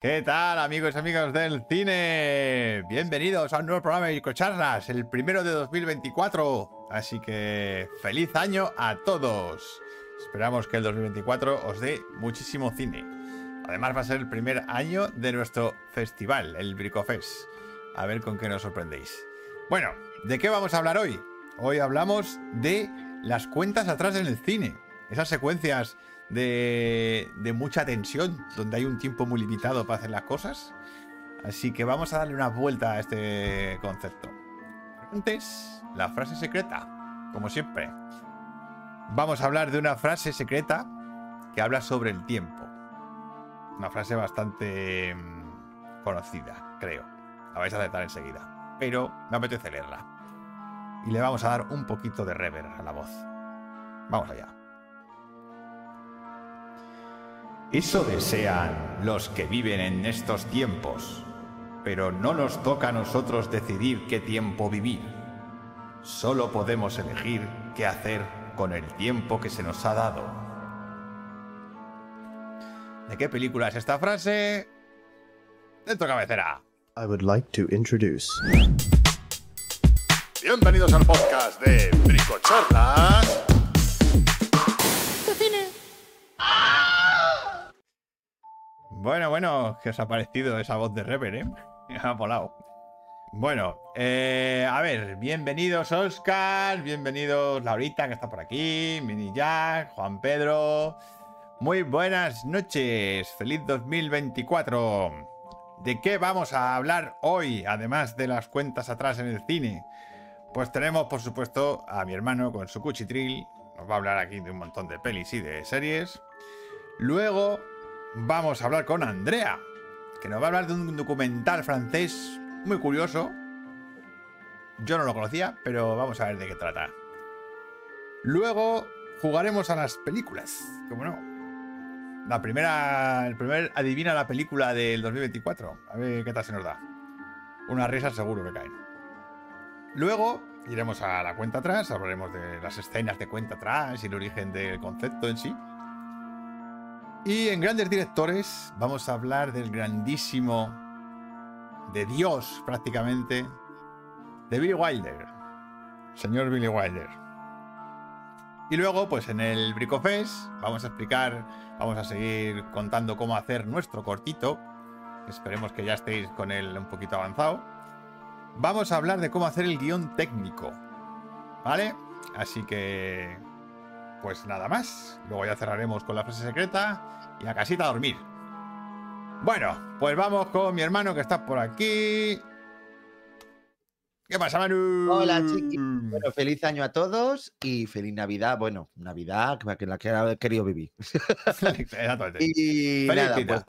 ¿Qué tal, amigos y amigas del cine? Bienvenidos a un nuevo programa de Microcharlas, el primero de 2024. Así que feliz año a todos. Esperamos que el 2024 os dé muchísimo cine. Además va a ser el primer año de nuestro festival, el Bricofest. A ver con qué nos sorprendéis. Bueno, ¿de qué vamos a hablar hoy? Hoy hablamos de las cuentas atrás en el cine. Esas secuencias de, mucha tensión, donde hay un tiempo muy limitado para hacer las cosas. Así que vamos a darle una vuelta a este concepto. Antes, la frase secreta, como siempre. Vamos a hablar de una frase secreta que habla sobre el tiempo. Una frase bastante mm, conocida, creo. La vais a aceptar enseguida. Pero me apetece leerla. Y le vamos a dar un poquito de rever a la voz. Vamos allá. Eso desean los que viven en estos tiempos, pero no nos toca a nosotros decidir qué tiempo vivir. Solo podemos elegir qué hacer con el tiempo que se nos ha dado. ¿De qué película es esta frase? Dentro cabecera. I would like to introduce. Bienvenidos al podcast de Bricocharlas Bueno, bueno, que os ha parecido esa voz de Rever, ¿eh? Ha volado. Bueno, eh, a ver, bienvenidos Oscar, bienvenidos Laurita que está por aquí, Mini Jack, Juan Pedro. Muy buenas noches, feliz 2024. ¿De qué vamos a hablar hoy, además de las cuentas atrás en el cine? Pues tenemos, por supuesto, a mi hermano con su cuchitril. Nos va a hablar aquí de un montón de pelis y de series. Luego vamos a hablar con Andrea, que nos va a hablar de un documental francés muy curioso. Yo no lo conocía, pero vamos a ver de qué trata. Luego jugaremos a las películas, como no. La primera, el primer adivina la película del 2024. A ver qué tal se nos da. Unas risas seguro que caen. Luego iremos a la cuenta atrás, hablaremos de las escenas de cuenta atrás y el origen del concepto en sí. Y en grandes directores vamos a hablar del grandísimo, de Dios prácticamente, de Billy Wilder, señor Billy Wilder. Y luego, pues en el Bricofest vamos a explicar, vamos a seguir contando cómo hacer nuestro cortito. Esperemos que ya estéis con él un poquito avanzado. Vamos a hablar de cómo hacer el guion técnico. ¿Vale? Así que pues nada más. Luego ya cerraremos con la frase secreta y a casita a dormir. Bueno, pues vamos con mi hermano que está por aquí. ¿Qué pasa, Manu? Hola, chiqui. Bueno, feliz año a todos y feliz Navidad. Bueno, Navidad, que la que he querido vivir. y feliz vida. Pues,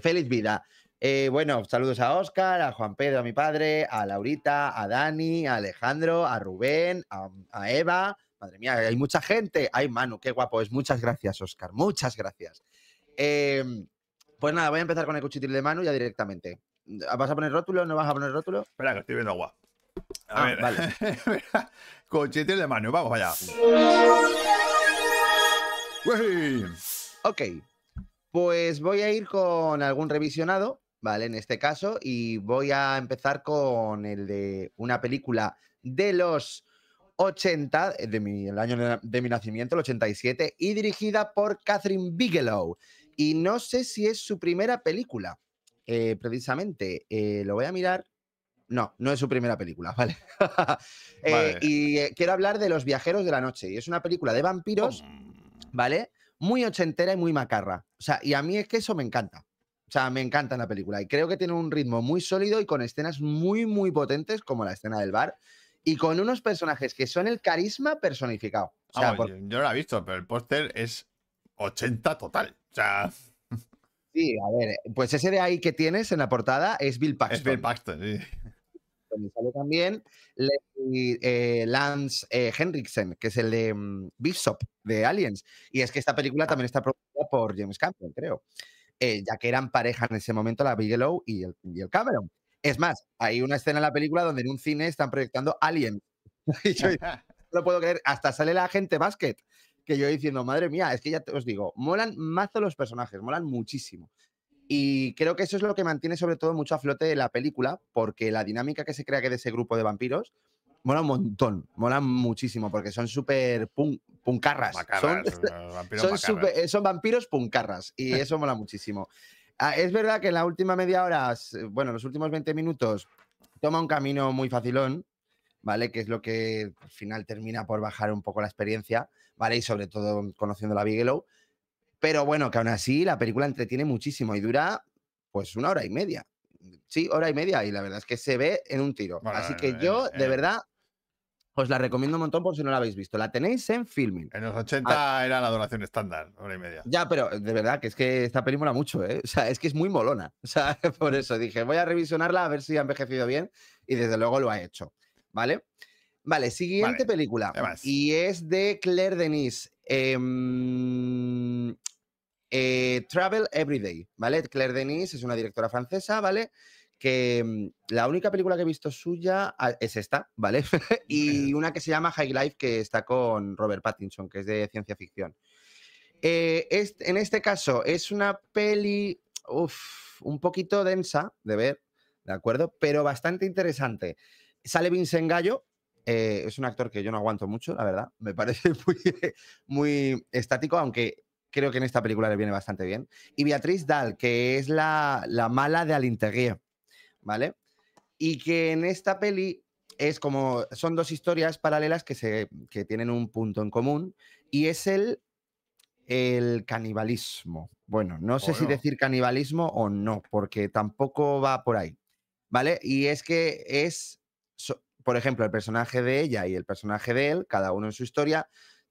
feliz vida. Eh, bueno, saludos a Oscar, a Juan Pedro, a mi padre, a Laurita, a Dani, a Alejandro, a Rubén, a Eva, Madre mía, hay mucha gente. Ay, Manu, qué guapo es. Muchas gracias, Oscar. Muchas gracias. Em, pues nada, voy a empezar con el cuchitril de Manu ya directamente. ¿Vas a poner rótulo? ¿No vas a poner rótulo? Espera, que estoy viendo agua. A ah, ver, vale. cuchitril de Manu, vamos allá. ok, pues voy a ir con algún revisionado, ¿vale? En este caso, y voy a empezar con el de una película de los 80, eh, de mi, el año de mi nacimiento, el 87, y dirigida por Catherine Bigelow. Y no sé si es su primera película, eh, precisamente. Eh, lo voy a mirar. No, no es su primera película, ¿vale? y quiero hablar de Los Viajeros de la Noche. Y es una película de vampiros, ¿vale? Muy ochentera y muy macarra. O sea, y a mí es que eso me encanta. O sea, me encanta la película. Y creo que tiene un ritmo muy sólido y con escenas muy, muy potentes, como la escena del bar y con unos personajes que son el carisma personificado. yo, no lo he visto, pero el póster es 80 total. O sea. Sí, a ver, pues ese de ahí que tienes en la portada es Bill Paxton. Es Bill Paxton, sí. sale también eh, Lance eh, Henriksen, que es el de um, de Aliens. Y es que esta película también está producida por James Cameron, creo. Eh, ya que eran pareja en ese momento la Bigelow y el, y el Cameron. Es más, hay una escena en la película donde en un cine están proyectando Alien. y yo no lo puedo creer. Hasta sale la gente basket. Que yo diciendo, madre mía, es que ya te os digo, molan mazo los personajes, molan muchísimo. Y creo que eso es lo que mantiene sobre todo mucho a flote la película, porque la dinámica que se crea que de ese grupo de vampiros mola un montón, mola muchísimo, porque son súper pun- puncarras. son, Macarras, eh, vampiros son, eh, son vampiros puncarras y eso mola muchísimo. Ah, es verdad que en la última media hora, bueno, los últimos 20 minutos, toma un camino muy facilón, ¿vale? Que es lo que al final termina por bajar un poco la experiencia, ¿vale? Y sobre todo conociendo la Bigelow. Pero bueno, que aún así la película entretiene muchísimo y dura pues una hora y media. Sí, hora y media y la verdad es que se ve en un tiro. Bueno, así que en- yo, en- de verdad, os la recomiendo un montón por si no la habéis visto. La tenéis en Filming. En los 80 era la duración estándar, hora y media. Ya, pero de verdad que es que esta peli mola mucho, ¿eh? O sea, es que es muy molona. O sea, por eso dije, voy a revisionarla a ver si ha envejecido bien y desde luego lo ha hecho, ¿vale? Vale, siguiente Vale, película. Y es de Claire Denis. em, eh, Travel Everyday, ¿vale? Claire Denis es una directora francesa, ¿vale? Que mm, la única película que he visto suya ah, es esta, ¿vale? y una que se llama High Life, que está con Robert Pattinson, que es de ciencia ficción. Eh, es- en este caso es una peli uf, un poquito densa de ver, ¿de acuerdo? Pero bastante interesante. Sale Vincent Gallo, eh, es un actor que yo no aguanto mucho, la verdad. Me parece muy, muy estático, aunque creo que en esta película le viene bastante bien. Y Beatriz Dahl, que es la, la mala de Alinteguier, ¿vale? Y que en esta peli es como, son dos historias paralelas que, se, que tienen un punto en común y es el, el canibalismo. Bueno, no sé si decir canibalismo o no, porque tampoco va por ahí, ¿vale? Y es que es, so- por ejemplo, el personaje de ella y el personaje de él, cada uno en su historia,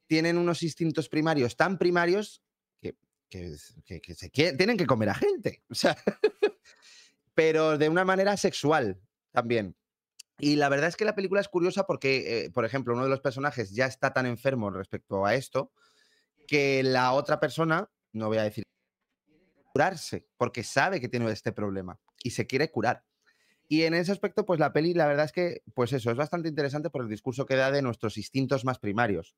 tienen unos instintos primarios tan primarios que, que, que- que se tienen que comer a gente. O sea, pero de una manera sexual también. Y la verdad es que la película es curiosa porque, eh, por ejemplo, uno de los personajes ya está tan enfermo respecto a esto que la otra persona, no voy a decir curarse, porque sabe que tiene este problema y se quiere curar. Y en ese aspecto, pues la peli, la verdad es que, pues eso, es bastante interesante por el discurso que da de nuestros instintos más primarios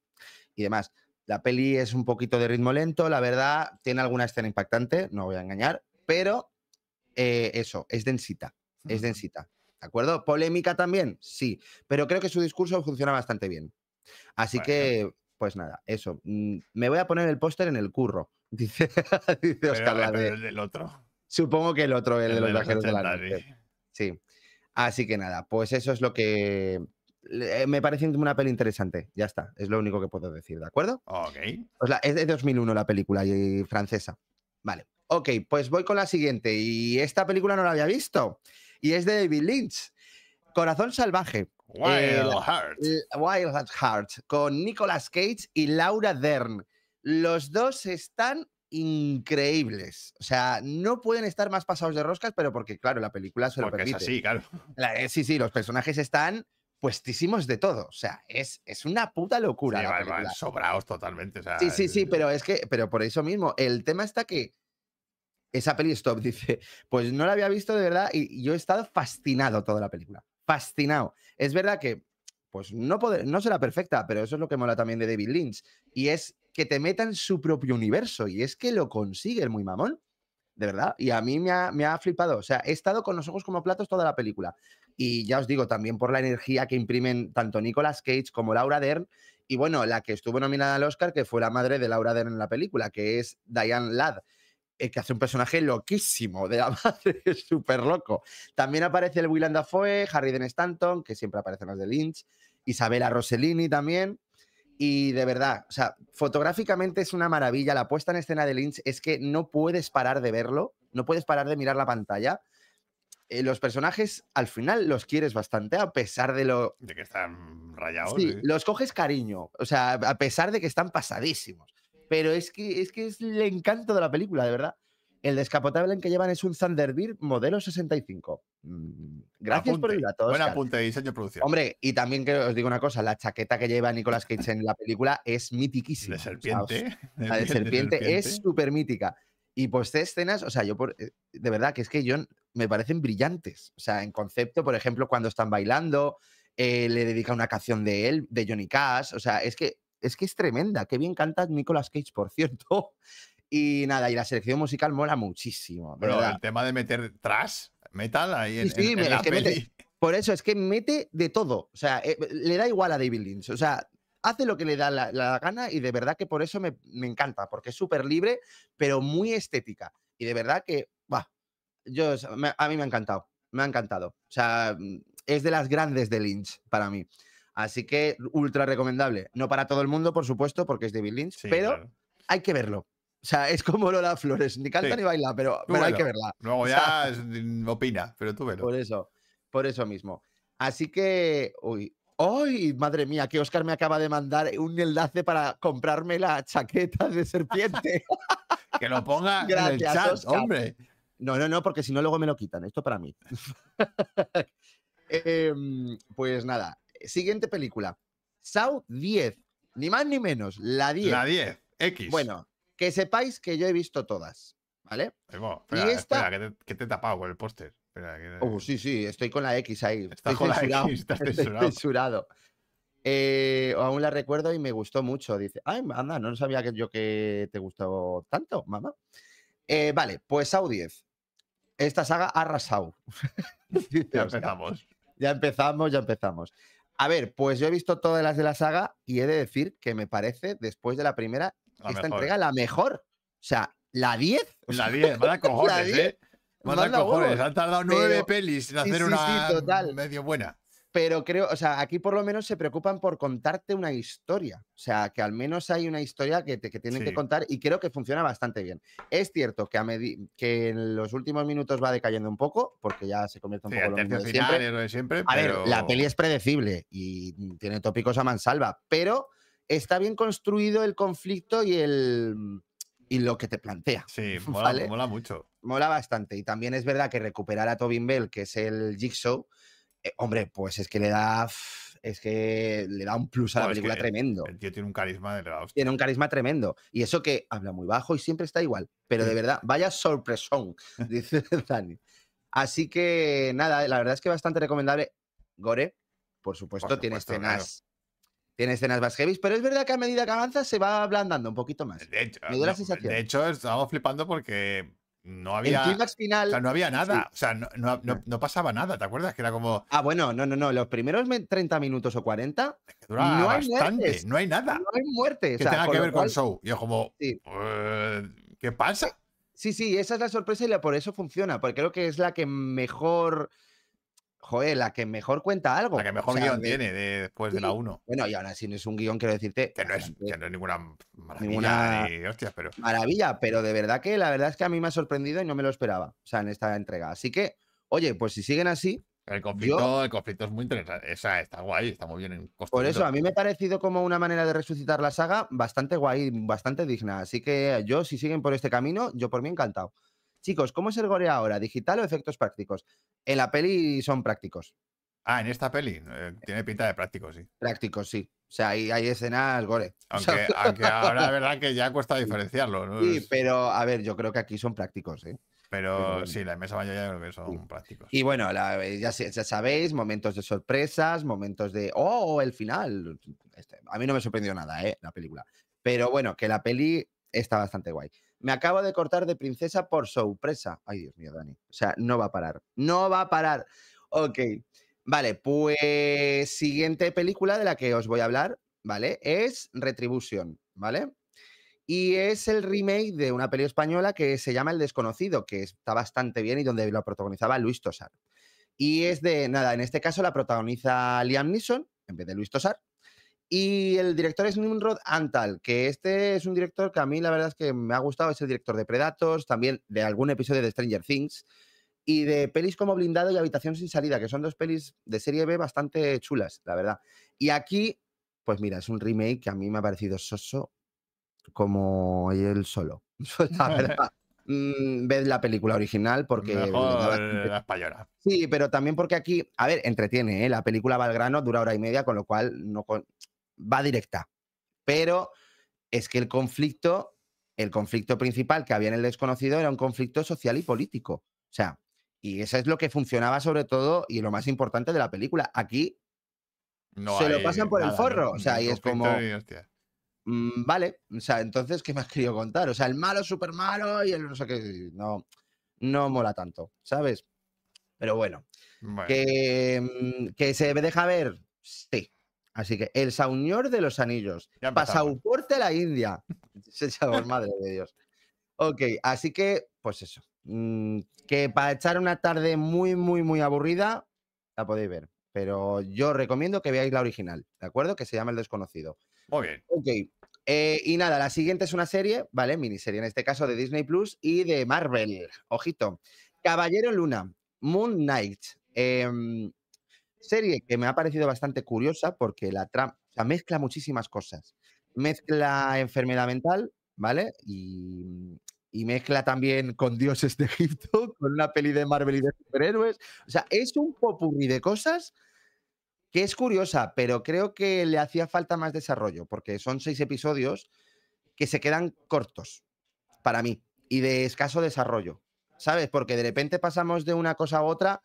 y demás. La peli es un poquito de ritmo lento, la verdad, tiene alguna escena impactante, no voy a engañar, pero eh, eso, es densita, es densita. ¿De acuerdo? ¿Polémica también? Sí, pero creo que su discurso funciona bastante bien. Así Bueno. que, pues nada, eso. mm, Me voy a poner el póster en el curro, dice, dice Oscar. la pero de- el del otro. supongo que el otro, el, de los viajeros de la 80, noche. sí. Sí. Así que nada, pues eso es lo que le- me parece una peli interesante. Ya está, es lo único que puedo decir, ¿de acuerdo? Ok. Pues la- es de 2001 la película y francesa. Vale. Ok, pues voy con la siguiente. Y esta película no la había visto. Y es de David Lynch. Corazón salvaje. Wild Eh, la- Heart. L- Wild at Heart. Con Nicolas Cage y Laura Dern. Los dos están increíbles. O sea, no pueden estar más pasados de roscas, pero porque, claro, la película se lo Porque es así, claro. La- eh, sí, sí, los personajes están puestísimos de todo. O sea, es, es una puta locura Sí, la totalmente. o sea, Sí, sí, sí, pero es que, pero por eso mismo, el tema está que esa peli stop, dice, pues no la había visto de verdad y yo he estado fascinado toda la película, fascinado. Es verdad que, pues no, poder- no será perfecta, pero eso es lo que mola también de David Lynch y es que te meta en su propio universo y es que lo consigue el muy mamón, de verdad. Y a mí me ha, me ha flipado, o sea, he estado con los ojos como platos toda la película. Y ya os digo, también por la energía que imprimen tanto Nicolas Cage como Laura Dern, y bueno, la que estuvo nominada al Oscar, que fue la madre de Laura Dern en la película, que es Diane Ladd, eh, que hace un personaje loquísimo de la madre, es súper loco. También aparece el Willem Dafoe, Harry Dean Stanton, que siempre aparecen los de Lynch, Isabella Rossellini también. Y de verdad, o sea, fotográficamente es una maravilla. La puesta en escena de Lynch es que no puedes parar de verlo, no puedes parar de mirar la pantalla. Eh, los personajes al final los quieres bastante, a pesar de lo, De que están rayados. Sí, sí. los coges cariño, o sea, a pesar de que están pasadísimos. Pero es que es, que es el encanto de la película, de verdad. El descapotable en que llevan es un Thunderbird modelo 65. Mm, Gracias por el Apunte, dato. Buen apunte diseño producción. Hombre, y también que os digo una cosa, la chaqueta que lleva Nicolas Cage en la película es mitiquísima. de o sea, os- serpiente. la de serpiente, es súper mítica. Y pues de escenas, o sea, yo por, eh, de verdad que es que yo me parecen brillantes. O sea, en concepto, por ejemplo, cuando están bailando, eh, le dedica una canción de él, de Johnny Cash. O sea, es que es que es tremenda. Qué bien canta Nicolas Cage, por cierto. Y nada, y la selección musical mola muchísimo. Pero verdad. el tema de meter trash, metal ahí en, Sí, sí, en- en la es que mete-. Por eso es que mete de todo. O sea, eh, le da igual a David Lynch. O sea, hace lo que le da la, la gana y de verdad que por eso me, me encanta, porque es súper libre, pero muy estética. Y de verdad que, bah, yo, a mí me ha encantado. Me ha encantado. O sea, mm, es de las grandes de Lynch para mí. Así que ultra recomendable. No para todo el mundo, por supuesto, porque es David Lynch, Sí, pero claro. hay que verlo. O sea, es como Lola Flores, ni canta Sí. ni baila, pero, pero hay que verla. Luego O ya sea, opina, pero tú velo. por eso, por eso mismo. Así que, uy, ¡ay! Madre mía, que Oscar me acaba de mandar un enlace para comprarme la chaqueta de serpiente. Que lo ponga en el chat, hombre. No, no, no, porque si no, luego me lo quitan. Esto para mí. Em, pues nada, siguiente película. Saw 10, ni más ni menos, la 10. La 10, X. Bueno, que sepáis que yo he visto todas, ¿vale? Va, y espera, esta- espera, que te, que te he tapado con el póster. Espera, que- Oh, sí, sí, estoy con la X ahí. Estás con la censurado, X, estás estoy censurado. censurado. Eh, aún la recuerdo y me gustó mucho. Dice, ay, anda, no sabía que yo que te gustó tanto, mamá. Eh, vale, pues Saw 10. Esta saga ha arrasado. Ya empezamos. Ya empezamos, ya empezamos. A ver, pues yo he visto todas las de la saga y he de decir que me parece, después de la primera, La esta mejor. entrega la mejor. O sea, la 10. o La sea, 10, manda cojones, 10, ¿eh? Manda manda cojones. huevos. Han tardado nueve Pero- pelis en hacer sí, sí, una total. medio buena. Pero creo, o sea, aquí por lo menos se preocupan por contarte una historia. O sea, que al menos hay una historia que, te- que tienen que contar y creo que funciona bastante bien. Es cierto que, a que en los últimos minutos va decayendo un poco, porque ya se convierte un Sí, poco lo mismo de siempre. lo de siempre. A pero... ver, la peli es predecible y tiene tópicos a mansalva, pero está bien construido el conflicto y el y lo que te plantea. Sí, mola, ¿vale? mola mucho. Mola bastante. Y también es verdad que recuperar a Tobin Bell, que es el Jigsaw, eh, hombre, pues es que le da. Es que le da un plus a la es película que tremendo. El tío tiene un carisma de la hostia. Tiene un carisma tremendo. Y eso que habla muy bajo y siempre está igual. Pero de verdad, vaya sorpresón, dice Dani. Así que nada, la verdad es que bastante recomendable. Gore, por supuesto, tiene supuesto, claro. escenas. Tiene escenas más heavy, pero es verdad que a medida que avanza se va ablandando un poquito más. De hecho, Me la sensación. de hecho, estábamos flipando porque no El había, clímax o final. sea, no había nada. O sea, no, no- no- no pasaba nada. ¿Te acuerdas? Que era como. Ah, bueno, no, no, no. Los primeros me- 30 minutos o 40 que duraba No hay bastante. muertes. No hay nada no hay muerte. o que sea, tenga con que ver con cual- Show. Y yo, como. Sí. eh, ¿Qué pasa? Sí, sí, esa es la sorpresa y la- por eso funciona, porque creo que es la que mejor, joder, la que mejor cuenta algo. La que o mejor sea, guion de- tiene de- después de la sí. 1. Bueno, y aún así no es un guion, quiero decirte, Que no, es, que no es ninguna maravilla Ninguna- ni hostias, pero. maravilla, pero de verdad que la verdad es que a mí me ha sorprendido y no me lo esperaba, o sea, en esta entrega. Así que, oye, pues si siguen así, El conflicto, el conflicto es muy interesante. Esa está guay, está muy bien construido. por eso a mí me ha parecido como una manera de resucitar la saga bastante guay, bastante digna. Así que yo, si siguen por este camino, yo por mí encantado. Chicos, ¿cómo es el gore ahora? ¿Digital o efectos prácticos? En la peli son prácticos. Ah, en esta peli. eh, tiene pinta de práctico, sí. Prácticos, sí. O sea, hay, hay escenas gore. O sea, Aunque, ahora la verdad que ya cuesta diferenciarlo. ¿no? sí, pero a ver, yo creo que aquí son prácticos, ¿eh? pero sí, la inmensa mayoría creo que son prácticos. Y bueno, la- eh, ya sabéis, momentos de sorpresas, momentos de, oh, el final. Este, a mí no me sorprendió nada, ¿eh? La película. Pero bueno, que la peli está bastante guay. Me acabo de cortar de princesa por sorpresa. Ay, Dios mío, Dani. O sea, no va a parar. No va a parar. Ok. Vale, pues siguiente película de la que os voy a hablar, ¿vale? Es Retribution, ¿vale? Y es el remake de una peli española que se llama El Desconocido, que está bastante bien y donde lo protagonizaba Luis Tosar. Y es de, nada, en este caso la protagoniza Liam Neeson en vez de Luis Tosar. Y el director es Nimrod Antal, que este es un director que a mí la verdad es que me ha gustado, es el director de Predators, también de algún episodio de Stranger Things y de pelis como Blindado y Habitación sin salida, que son dos pelis de serie B bastante chulas, la verdad. Y aquí, pues mira, es un remake que a mí me ha parecido soso como él solo. La verdad. Mm, ved la película original porque... Mejor la española. Sí, pero también porque aquí, a ver, entretiene, ¿eh? la película va al grano, dura hora y media, con lo cual no con- va directa. Pero es que el conflicto, el conflicto principal que había en el desconocido era un conflicto social y político. O sea, y eso es lo que funcionaba sobre todo y lo más importante de la película. Aquí No Se lo pasan por el forro, o sea, y es como- mm, vale, o sea, entonces, ¿qué me has querido contar? O sea, el malo es súper malo y el no sé qué, no, no mola tanto, ¿sabes? Pero bueno, Bueno, que, mm, que se deja ver, sí. Así que el Señor de los Anillos, pasaporte a la India. Se llama, madre de Dios. Ok, así que, pues eso. mm, que para echar una tarde muy, muy, muy aburrida, la podéis ver. Pero yo recomiendo que veáis la original, ¿de acuerdo? Que se llama El Desconocido. muy bien. Ok. eh, y nada, la siguiente es una serie, ¿vale? Miniserie en este caso de Disney Plus y de Marvel. Ojito. Caballero Luna, Moon Knight. em, serie que me ha parecido bastante curiosa porque la o mezcla muchísimas cosas. Mezcla enfermedad mental, ¿vale? Y, y mezcla también con dioses de Egipto, con una peli de Marvel y de superhéroes. O sea, es un popurrí de cosas que es curiosa, pero creo que le hacía falta más desarrollo, porque son seis episodios que se quedan cortos para mí y de escaso desarrollo, ¿sabes? Porque de repente pasamos de una cosa a otra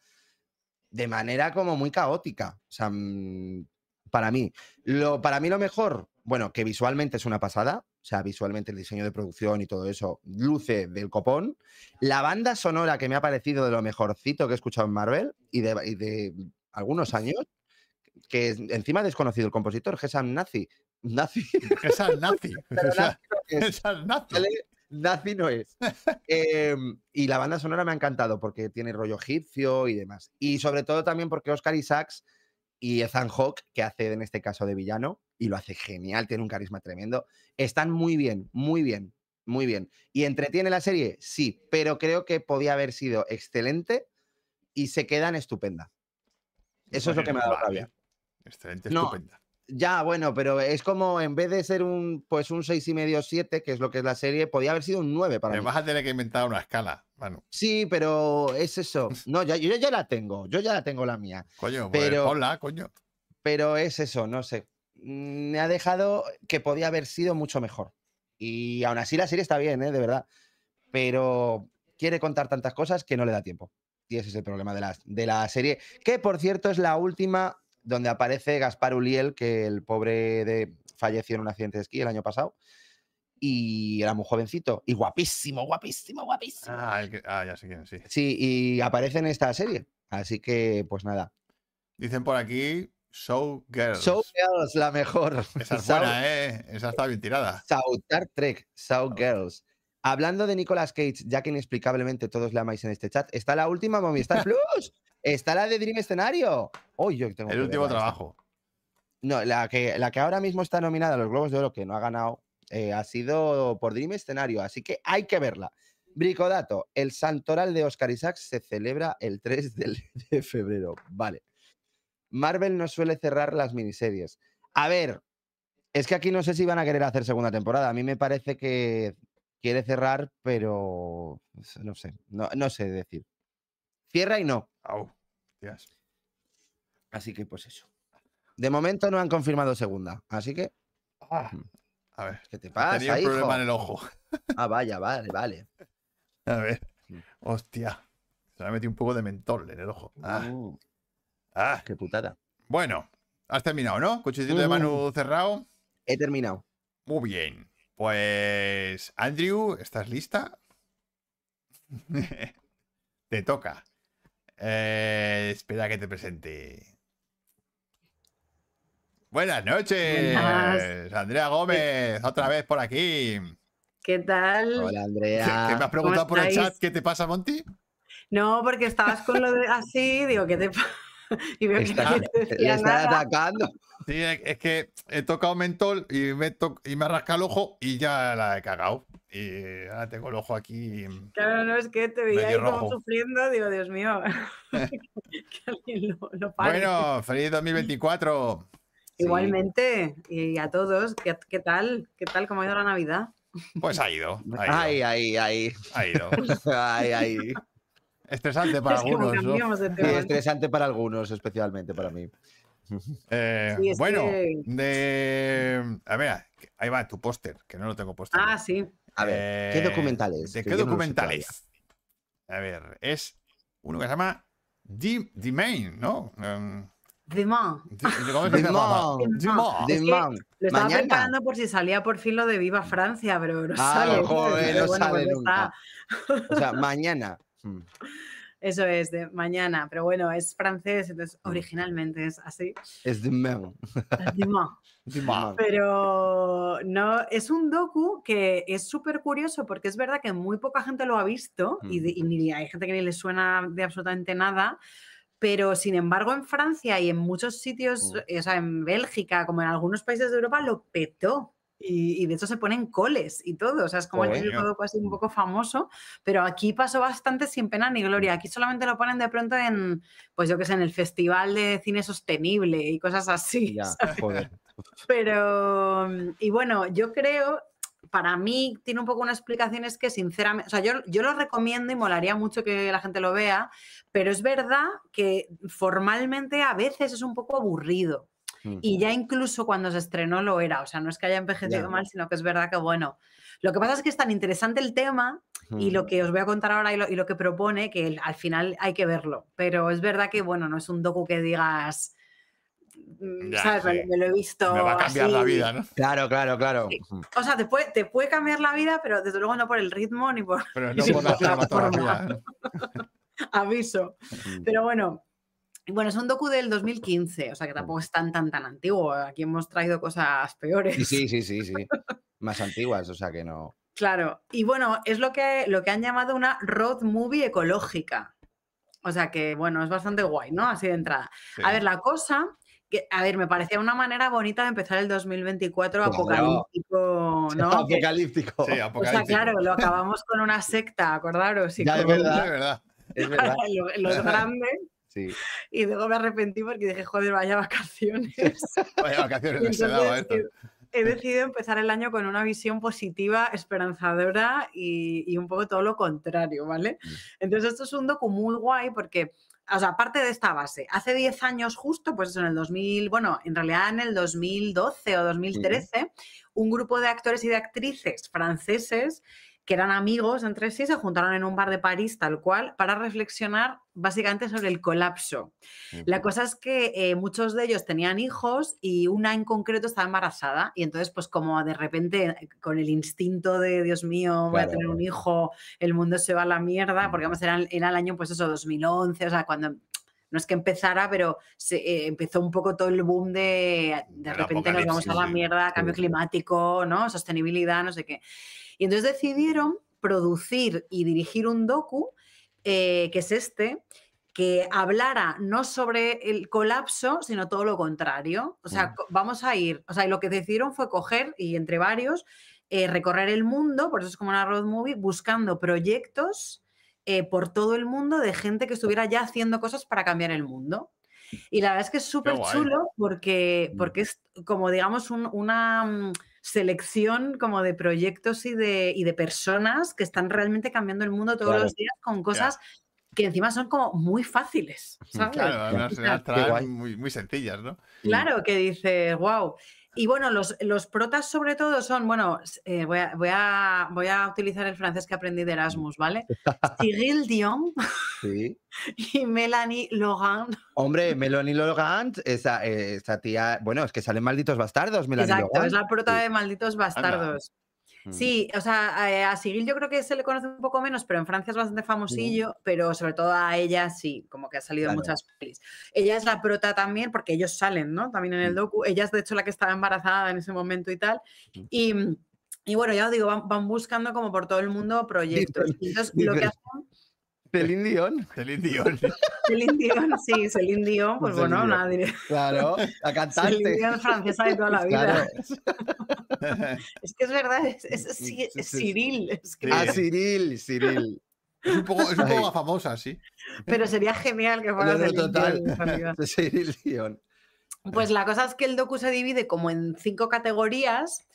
de manera como muy caótica, o sea, mm, para mí. Lo, para mí lo mejor, bueno, que visualmente es una pasada, o sea, visualmente el diseño de producción y todo eso luce del copón. La banda sonora que me ha parecido de lo mejorcito que he escuchado en Marvel y de, y de algunos años, que es- encima desconocido el compositor, Gesam Nazi. Nazi. Esa es nazi. pero Nazi es, es nazi. Nazi no es. Em, y la banda sonora me ha encantado porque tiene rollo egipcio y demás. Y sobre todo también porque Oscar Isaacs y Ethan Hawke, que hace en este caso de villano, y lo hace genial, tiene un carisma tremendo, están muy bien, muy bien, muy bien. ¿Y entretiene la serie? Sí, pero creo que podía haber sido excelente y se quedan estupenda. Eso es lo que me ha dado Vale. rabia. Excelente, No, estupenda. Ya, bueno, pero es como en vez de ser un pues un seis y medio 7, que es lo que es la serie, podía haber sido un 9 para Me mí. vas a tener que inventar una escala, Manu. Sí, pero es eso. No, ya, yo ya la tengo, yo ya la tengo la mía. Coño, pues Pero- ponla, coño. Pero es eso, no sé. Mm, Me ha dejado que podía haber sido mucho mejor. Y aún así la serie está bien, ¿eh? de verdad. Pero quiere contar tantas cosas que no le da tiempo. Y ese es el problema de la, de la serie. Que por cierto es la última donde aparece Gaspar Uliel, que el pobre de, falleció en un accidente de esquí el año pasado. Y era muy jovencito. Y guapísimo, guapísimo, guapísimo. Ah, el que- ah, ya sé quién, sí. Sí, y aparece en esta serie. Así que, pues nada. Dicen por aquí, Show Girls. Show Girls, la mejor. Esa es buena, ¿eh? Esa está bien tirada. South Star Trek, South Girls. Hablando de Nicolas Cage, ya que inexplicablemente todos le amáis en este chat, está la última Movistar Plus. Está la de Dream Escenario. Yo tengo El último trabajo. No, la que, la que ahora mismo está nominada a los Globos de Oro, que no ha ganado, eh, ha sido por Dream Escenario, así que hay que verla. Bricodato, el Santoral de Oscar Isaacs se celebra el 3 del- de febrero. Vale. Marvel no suele cerrar las miniseries. A ver, es que aquí no sé si van a querer hacer segunda temporada. A mí me parece que quiere cerrar, pero no sé, no, no sé decir. Cierra y no. Tías. Así que pues eso. De momento no han confirmado segunda. Así que, Ah, a ver. ¿qué te Tenía pasa, un hijo? problema en el ojo. Ah, vaya, vale, vale. A ver. Mm. Hostia. Se me ha metido un poco de mentol en el ojo. Ah, Mm, ah. qué putada. Bueno, has terminado, ¿no? Cuchillito de Ujú. Manu cerrado. He terminado. Muy bien. Pues, Andrew, ¿estás lista? te toca. Eh, espera que te presente. Buenas noches, Buenas. Andrea Gómez, otra vez por aquí. ¿Qué tal? Hola, ¿Qué, Andrea. qué me has preguntado por el chat? ¿Qué te pasa, Monty? No, porque estabas con lo de así, digo, ¿qué te pasa? Y veo que te le están nada. atacando. Sí, es es que he tocado mentol y me, to- y me ha rascado el ojo y ya la he cagado. Y ahora tengo el ojo aquí. Claro, no es que te veía ahí como sufriendo, digo, Dios mío, que alguien lo, lo pare. Bueno, feliz 2024. Sí. Igualmente, y a todos, ¿qué, qué tal? ¿Qué tal? ¿Cómo ha ido la Navidad? Pues ha ido. Ha ido. Ay, ay, ay. ha ido. Ay, ay. Estresante para es algunos. ¿no? tema. estresante para algunos, especialmente para mí. Eh, Sí, bueno, que- de. A ver, ahí va tu póster, que no lo tengo puesto. Ah, sí. A ver, ¿qué Eh, documentales? ¿De qué no documentales? a ver, es uno que se llama The, The Main, ¿no? Em, Demain. ¿Cómo se dice? Demain. Demain. De Es que man. Lo estaba Mañana. preparando por si salía por fin lo de Viva Francia, pero no Ah, sale. joder, ¿sabes? Pero no bueno, sale pues nunca. está. O sea, mañana. Mm. Eso es, de mañana. Pero bueno, es francés, entonces Mm. originalmente es así. Es de man. Demain. Demain. Pero no, es un docu que es súper curioso porque es verdad que muy poca gente lo ha visto y, de- y ni hay gente que ni le suena de absolutamente nada. Pero sin embargo, en Francia y en muchos sitios, Mm. eh, o sea, en Bélgica, como en algunos países de Europa, lo petó. Y, y de hecho se ponen coles y todo. O sea, es como el típico así un poco famoso. Pero aquí pasó bastante sin pena ni gloria. Aquí solamente lo ponen de pronto en, pues yo qué sé, en el Festival de Cine Sostenible y cosas así. Ya, ¿sabes? joder. Pero, y bueno, yo creo, para mí tiene un poco una explicación, es que sinceramente, o sea, yo, yo lo recomiendo y molaría mucho que la gente lo vea, pero es verdad que formalmente a veces es un poco aburrido. Mm. Y ya incluso cuando se estrenó lo era, o sea, no es que haya envejecido Ya. mal, sino que es verdad que bueno. Lo que pasa es que es tan interesante el tema y lo que os voy a contar ahora y lo, y lo que propone, que el- al final hay que verlo. Pero es verdad que, bueno, no es un docu que digas, mm, Ya, ¿sabes? Me, sí. me lo he visto. Me va a cambiar la vida, ¿no? Claro, claro, claro. Sí. O sea, te puede, te puede cambiar la vida, pero desde luego no por el ritmo ni por Pero no por la la cinematografía. ¿no? aviso. Pero bueno, bueno, es un docu del 2015, o sea que tampoco es tan, tan, tan antiguo. Aquí hemos traído cosas peores. Sí, sí, sí, sí. Más antiguas, o sea que no. Claro, y bueno, es lo que, lo que han llamado una road movie ecológica. O sea que, bueno, es bastante guay, ¿no? Así de entrada. Sí. A ver, la cosa, que, a ver, me parecía una manera bonita de empezar el 2024 Claro. apocalíptico, ¿no? Apocalíptico. Sí, o sea, apocalíptico. claro, lo acabamos con una secta, acordaros. y Ya, es verdad. Es verdad. Es verdad. lo- los grandes. Sí. Y luego me arrepentí porque dije, joder, vaya vacaciones. Vaya vacaciones Y les he dado a entonces, esto. he, he decidido empezar el año con una visión positiva, esperanzadora y, y un poco todo lo contrario, ¿vale? Mm. Entonces esto es un docu muy guay porque, o sea, aparte de esta base, hace 10 años justo, pues eso, en el 2000, bueno, en realidad en el 2012 o 2013, un grupo de actores y de actrices franceses que eran amigos entre sí, se juntaron en un bar de París tal cual para reflexionar básicamente sobre el colapso. La cosa es que eh, muchos de ellos tenían hijos y una en concreto estaba embarazada y entonces pues como de repente con el instinto de Dios mío voy a Claro. tener un hijo, el mundo se va a la mierda, porque vamos, era, el- era el año pues eso, 2011, o sea, cuando no es que empezara, pero se, eh, empezó un poco todo el boom de de El repente nos vamos a la mierda, cambio climático, ¿no? Sostenibilidad, no sé qué. Y entonces decidieron producir y dirigir un docu, eh, que es este, que hablara no sobre el colapso, sino todo lo contrario. O sea, Mm. vamos a ir, o sea, y lo que decidieron fue coger y entre varios eh, recorrer el mundo, por eso es como una road movie, buscando proyectos eh, por todo el mundo de gente que estuviera ya haciendo cosas para cambiar el mundo. Y la verdad es que es súper chulo porque, Mm. porque es como, digamos, un- una mm, selección como de proyectos y de, y de personas que están realmente cambiando el mundo todos Claro. los días con cosas que encima son como muy fáciles, ¿sabes? Claro, tramas muy, muy sencillas, ¿no? Claro, que dices, wow. Y bueno, los, los protas sobre todo son, bueno, eh, voy, a, voy, a, voy a utilizar el francés que aprendí de Erasmus, ¿vale? Cyril Dion Sí. y Melanie Laurent. Hombre, Melanie Laurent, esa, eh, esa tía, bueno, es que salen malditos bastardos, Melanie Exacto, Laurent. es la prota Sí. de Malditos Bastardos. Mm. Sí, o sea, eh, a Sigil yo creo que se le conoce un poco menos, pero en Francia es bastante famosillo, pero sobre todo a ella sí, como que ha salido en Claro. muchas pelis. Ella es la prota también, porque ellos salen, ¿no? También en el Mm. docu. Ella es de hecho la que estaba embarazada en ese momento y tal. Mm. Y, y bueno, ya os digo, van, van buscando como por todo el mundo proyectos. Entonces lo que hacen, Celine Dion, Celine Dion. Celine Dion, sí, Celine Dion, pues Celine bueno, Dion. nada, diré. claro, la Celine cantante. Dion es francesa de toda la vida. Claro. Es que es verdad, es, es, es- es. Cyril. es que-. Ah, Cyril, Cyril. Es un poco, es un poco famosa, sí. Pero sería genial que fuera No, no, Celine total. Dion. Cyril Dion. Pues la cosa es que el docu se divide como en cinco categorías.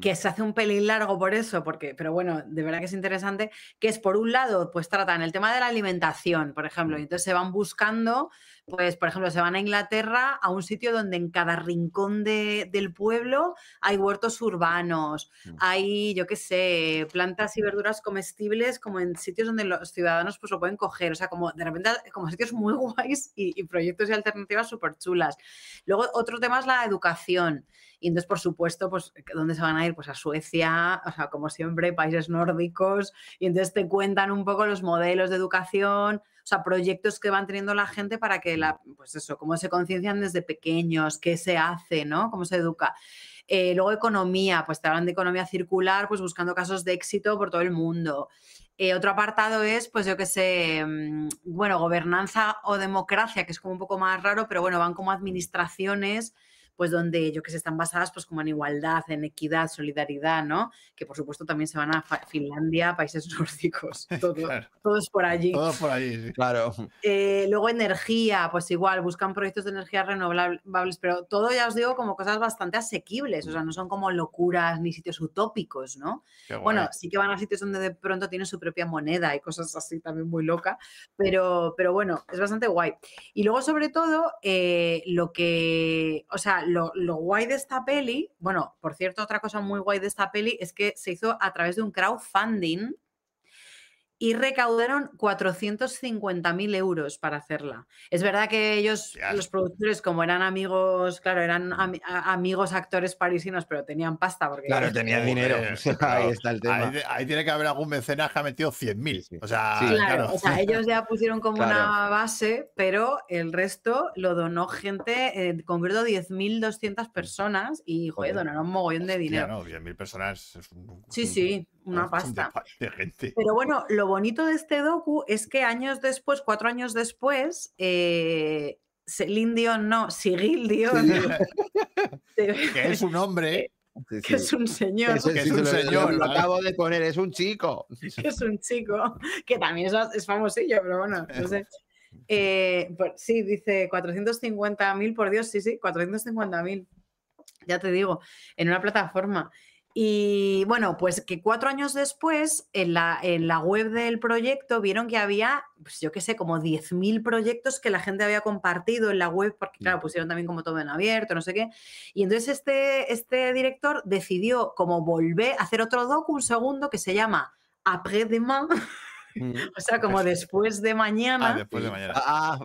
Que se hace un pelín largo por eso, porque, pero bueno, de verdad que es interesante, que es por un lado, pues tratan el tema de la alimentación, por ejemplo, y entonces se van buscando, pues, por ejemplo, se van a Inglaterra a un sitio donde en cada rincón de- del pueblo hay huertos urbanos, Mm. hay, yo qué sé, plantas y verduras comestibles como en sitios donde los ciudadanos pues lo pueden coger, o sea, como de repente, como sitios muy guays y, y proyectos y alternativas súper chulas. Luego, otro tema es la educación. Y entonces, por supuesto, pues, ¿dónde se van a ir? Pues a Suecia, o sea, como siempre, países nórdicos. Y entonces te cuentan un poco los modelos de educación, sea, proyectos que van teniendo la gente para que la, pues eso, cómo se conciencian desde pequeños, qué se hace, ¿no? Cómo se educa. Eh, luego economía, pues te hablan de economía circular, pues buscando casos de éxito por todo el mundo. Eh, otro apartado es, pues yo qué sé, mm, bueno, gobernanza o democracia, que es como un poco más raro, pero bueno, van como administraciones pues donde yo que sé, están basadas pues como en igualdad, en equidad, solidaridad, ¿no? Que por supuesto también se van a Finlandia, países nórdicos, todo, Claro. todo es por allí. Todo por allí, sí. Claro. Eh, luego energía, pues igual, buscan proyectos de energías renovables, pero todo ya os digo como cosas bastante asequibles, o sea, no son como locuras ni sitios utópicos, ¿no? Bueno, sí que van a sitios donde de pronto tienen su propia moneda y cosas así también muy loca, pero, pero bueno, es bastante guay. Y luego, sobre todo, eh, lo que, o sea, lo, lo guay de esta peli, bueno, por cierto, otra cosa muy guay de esta peli es que se hizo a través de un crowdfunding y recaudaron 450.000 euros para hacerla. Es verdad que ellos, los productores, como eran amigos, claro, eran a- amigos actores parisinos, pero tenían pasta porque Claro, tenía dinero. Claro. Ahí está el tema. Ahí, ahí tiene que haber algún mecenas que ha metido 100.000. Sí. O sea, Sí. Claro, claro. o sea, ellos ya pusieron como Claro. una base, pero el resto lo donó gente, eh, en concreto 10.200 personas y, joder, Joder. donaron un mogollón de Hostia, dinero. no, 10.000 personas es un, Sí, un- sí, una un pasta. de, de gente. Pero bueno, lo bonito de este docu es que años después, cuatro años después, eh, Celine Dion, no, Sigil Dion, que es un hombre. Sí, que sí. es un señor, que sí es un lo- señor, Lo, acabo de poner, es un chico. que es un chico, que también es, es famosillo, pero bueno, no sé. Eh, pues sí, dice 450.000, por Dios, sí, sí, 450.000. Ya te digo, en una plataforma. Y bueno, pues que cuatro años después, en la, en la web del proyecto, vieron que había, pues yo qué sé, como 10.000 proyectos que la gente había compartido en la web, porque claro, pusieron también como todo en abierto, no sé qué. Y entonces este, este director decidió como volver a hacer otro docu, un segundo, que se llama Après-demain, Mm. o sea, como después de mañana. Ah, después de mañana. Ah,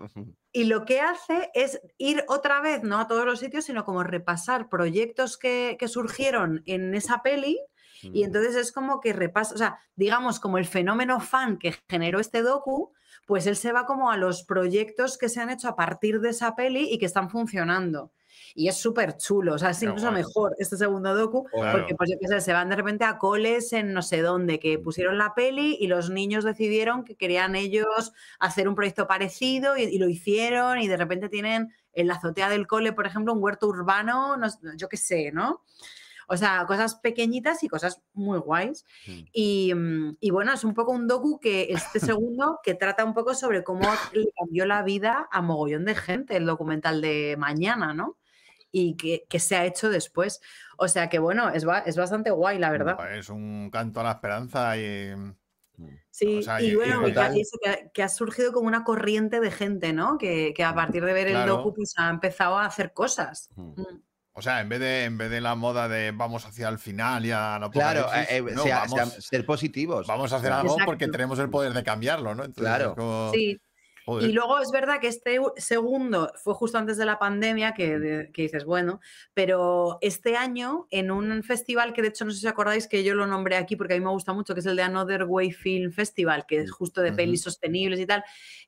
Y lo que hace es ir otra vez, no a todos los sitios, sino como repasar proyectos que, que surgieron en esa peli. mm. Y entonces es como que repasa, o sea, digamos, como el fenómeno fan que generó este docu, pues él se va como a los proyectos que se han hecho a partir de esa peli y que están funcionando. Y es súper chulo, o sea, es incluso mejor este segundo docu, Claro. porque pues yo qué sé, se van de repente a coles en no sé dónde, que pusieron la peli y los niños decidieron que querían ellos hacer un proyecto parecido y, y lo hicieron y de repente tienen en la azotea del cole, por ejemplo, un huerto urbano, no yo qué sé, ¿no? O sea, cosas pequeñitas y cosas muy guays. Mm. Y, mm, y bueno, es un poco un docu que este segundo que trata un poco sobre cómo le cambió la vida a mogollón de gente, el documental de mañana, ¿no? Y que, que se ha hecho después. O sea que bueno, es, ba- es bastante guay, la verdad. Es un canto a la esperanza y. Sí, O sea, y, y- y bueno, que, ha- eso, que ha- que ha surgido como una corriente de gente, ¿no? Que, que a partir de ver el docu pues ha empezado a hacer cosas. Mm. Mm. O sea, en vez de, en vez de la moda de vamos hacia el final y a no Claro, eh, eh, no, sea- vamos, sea- ser positivos. vamos a hacer algo porque tenemos el poder de cambiarlo, ¿no? Entonces, Claro. como, Sí, joder, Y luego es verdad que este segundo fue justo antes de la pandemia, que, de- que dices, bueno, pero este año en un festival que de hecho no sé si acordáis que yo lo nombré aquí porque a mí me gusta mucho, que es el de Another Way Film Festival, que es justo de pelis sostenibles y tal,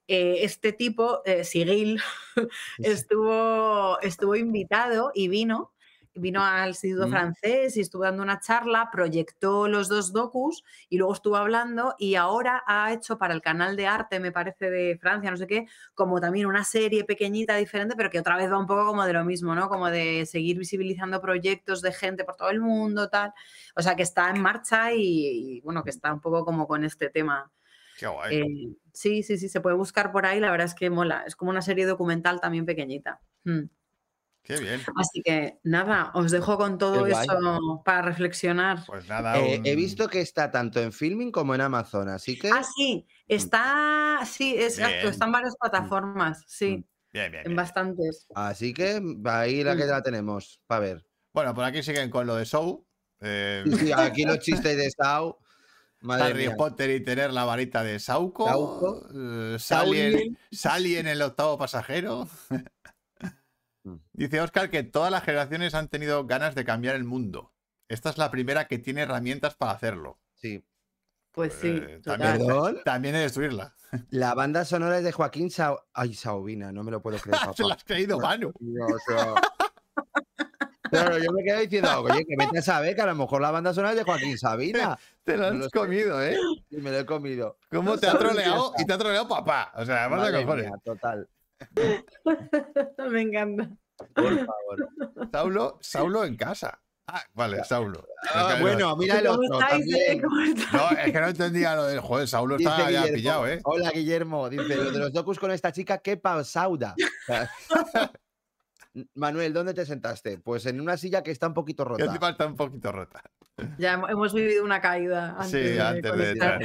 eh, este tipo, eh, Sigil, estuvo, estuvo invitado y vino. Vino al Instituto Mm. Francés y estuvo dando una charla, proyectó los dos docus y luego estuvo hablando y ahora ha hecho para el canal de arte, me parece, de Francia, no sé qué, como también una serie pequeñita, diferente, pero que otra vez va un poco como de lo mismo, ¿no? Como de seguir visibilizando proyectos de gente por todo el mundo, tal. O sea, que está en marcha y, y, bueno, que está un poco como con este tema. qué guay. Eh, sí, sí, sí, se puede buscar por ahí, la verdad es que mola. Es como una serie documental también pequeñita. Mm. Qué bien. Así que nada, os dejo con todo Qué guay. eso para reflexionar. Pues nada. Eh, he visto que está tanto en filming como en Amazon, así que Ah, sí, está, sí, exacto, Bien. está en varias plataformas, sí, Bien, bien, en bastantes. así que ahí la que Mm. la tenemos, para ver. Bueno, por aquí siguen con lo de Show. Eh, Sí, aquí los chistes de. Madre Harry mía. Potter y tener la varita de Sauco. Sauco. eh, Sally, en, Saulien. Sally en el octavo pasajero. Mm. Dice Oscar que todas las generaciones han tenido ganas de cambiar el mundo. Esta es la primera que tiene herramientas para hacerlo. Sí. Pues sí, Eh, también, Perdón. también de destruirla. La banda sonora es de Joaquín Sao. Ay, Saubina, no me lo puedo creer, Se la papá. has creído, Manu. No, o sea, Claro, yo me quedo diciendo, oye, que vete a saber que a lo mejor la banda sonora es de Joaquín Sabina. Te lo No has comido, ¿eh? Y me lo he comido. ¿Cómo te ha troleado? Y te ha troleado papá. O sea, además de cojones. mía, total. Me encanta. Por favor. Saulo, Saulo en casa. Ah, vale, Saulo. Ah, bueno, mira el ¿Cómo otro. No, es que no entendía lo del joder, Saulo Dice está ya pillado, ¿eh? Hola, Guillermo. Dice, lo de los docus con esta chica, qué pausauda. Manuel, ¿dónde te sentaste? Pues en una silla que está un poquito Que rota. encima está un poquito rota. Ya hemos- vivido una caída antes Sí, de antes de conectar.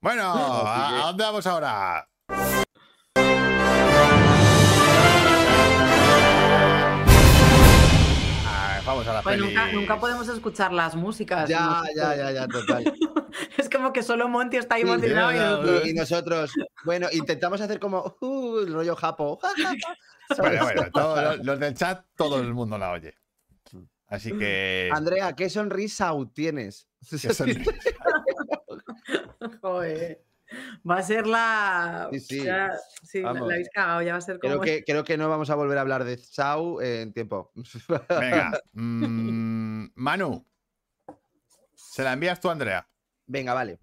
Bueno, Así ¿a, que- a dónde vamos ahora? Vamos a la Pues nunca, nunca podemos escuchar las músicas. Ya, ya, ya, ya, total. Es como que solo Monty está ahí Sí, emocionado y nosotros- Y, y nosotros, bueno, intentamos hacer como uh, el rollo japo. Bueno, bueno, los, los del chat, todo el mundo la oye. Así que. Andrea, ¿qué sonrisa tienes? que son- Joder. Va a ser la. Sí, sí. ya- sí, la, habéis cagado, ya va a ser como. Creo que, creo que no vamos a volver a hablar de Sau en tiempo. Venga. mm, Manu. Se la envías tú, Andrea. Venga, vale.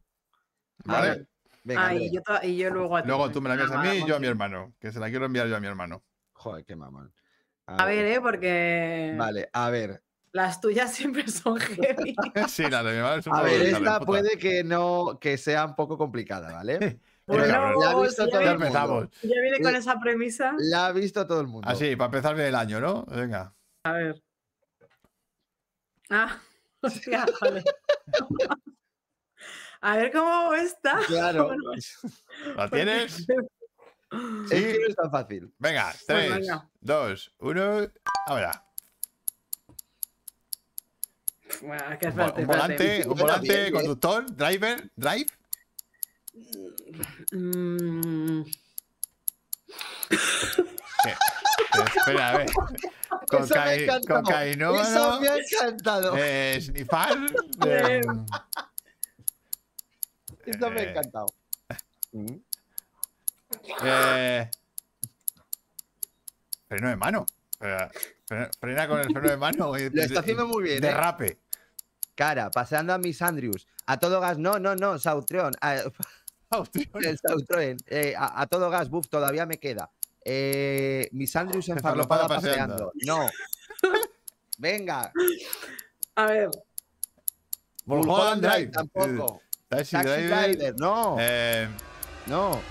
¿Vale? Venga, Ah, y, yo to- y yo luego a ti. Luego tú me la envías a mí y yo a mi hermano. Que se la quiero enviar yo a mi hermano. Joder, qué mamón. A ver, ¿eh? Porque Vale, a ver. Las tuyas siempre son heavy. Sí, la de mi es un A ver, esta puta. puede que no, que sea un poco complicada, ¿vale? Bro. la ha visto ya todo Ya el mundo. empezamos. ya viene con esa premisa. La ha visto todo el mundo. Así, para empezar bien el año, ¿no? Venga. A ver. Ah, hostia, vale. A ver cómo está. Claro. Bueno, ¿La tienes? Es que no es tan fácil. Venga, Pues 3, venga. 2, 1. Ahora. Bueno, es que Un, volante, un volante, bien. conductor, driver, drive. Mm, ¿Qué? Espera, a ver. Eso me ha Cocai- encantado. Eso me ha encantado. Eh, snifar. Eh, Esto me ha eh, encantado. Mm. eh, freno de mano. Frena, con el freno de mano. y- Lo está haciendo muy bien. ¿eh? Derrape. Cara, paseando a Miss Andrews. A todo gas, no, no, no, Sautreon. A, el Sautreon. Eh, a, a todo gas, buff, todavía me queda. Eh, Miss Andrews Enfarlopada enfarlopada paseando. paseando. No. Venga. A ver, Mulholland Drive. Tampoco. Taxi Taxi Driver. Driver. No. Eh, No.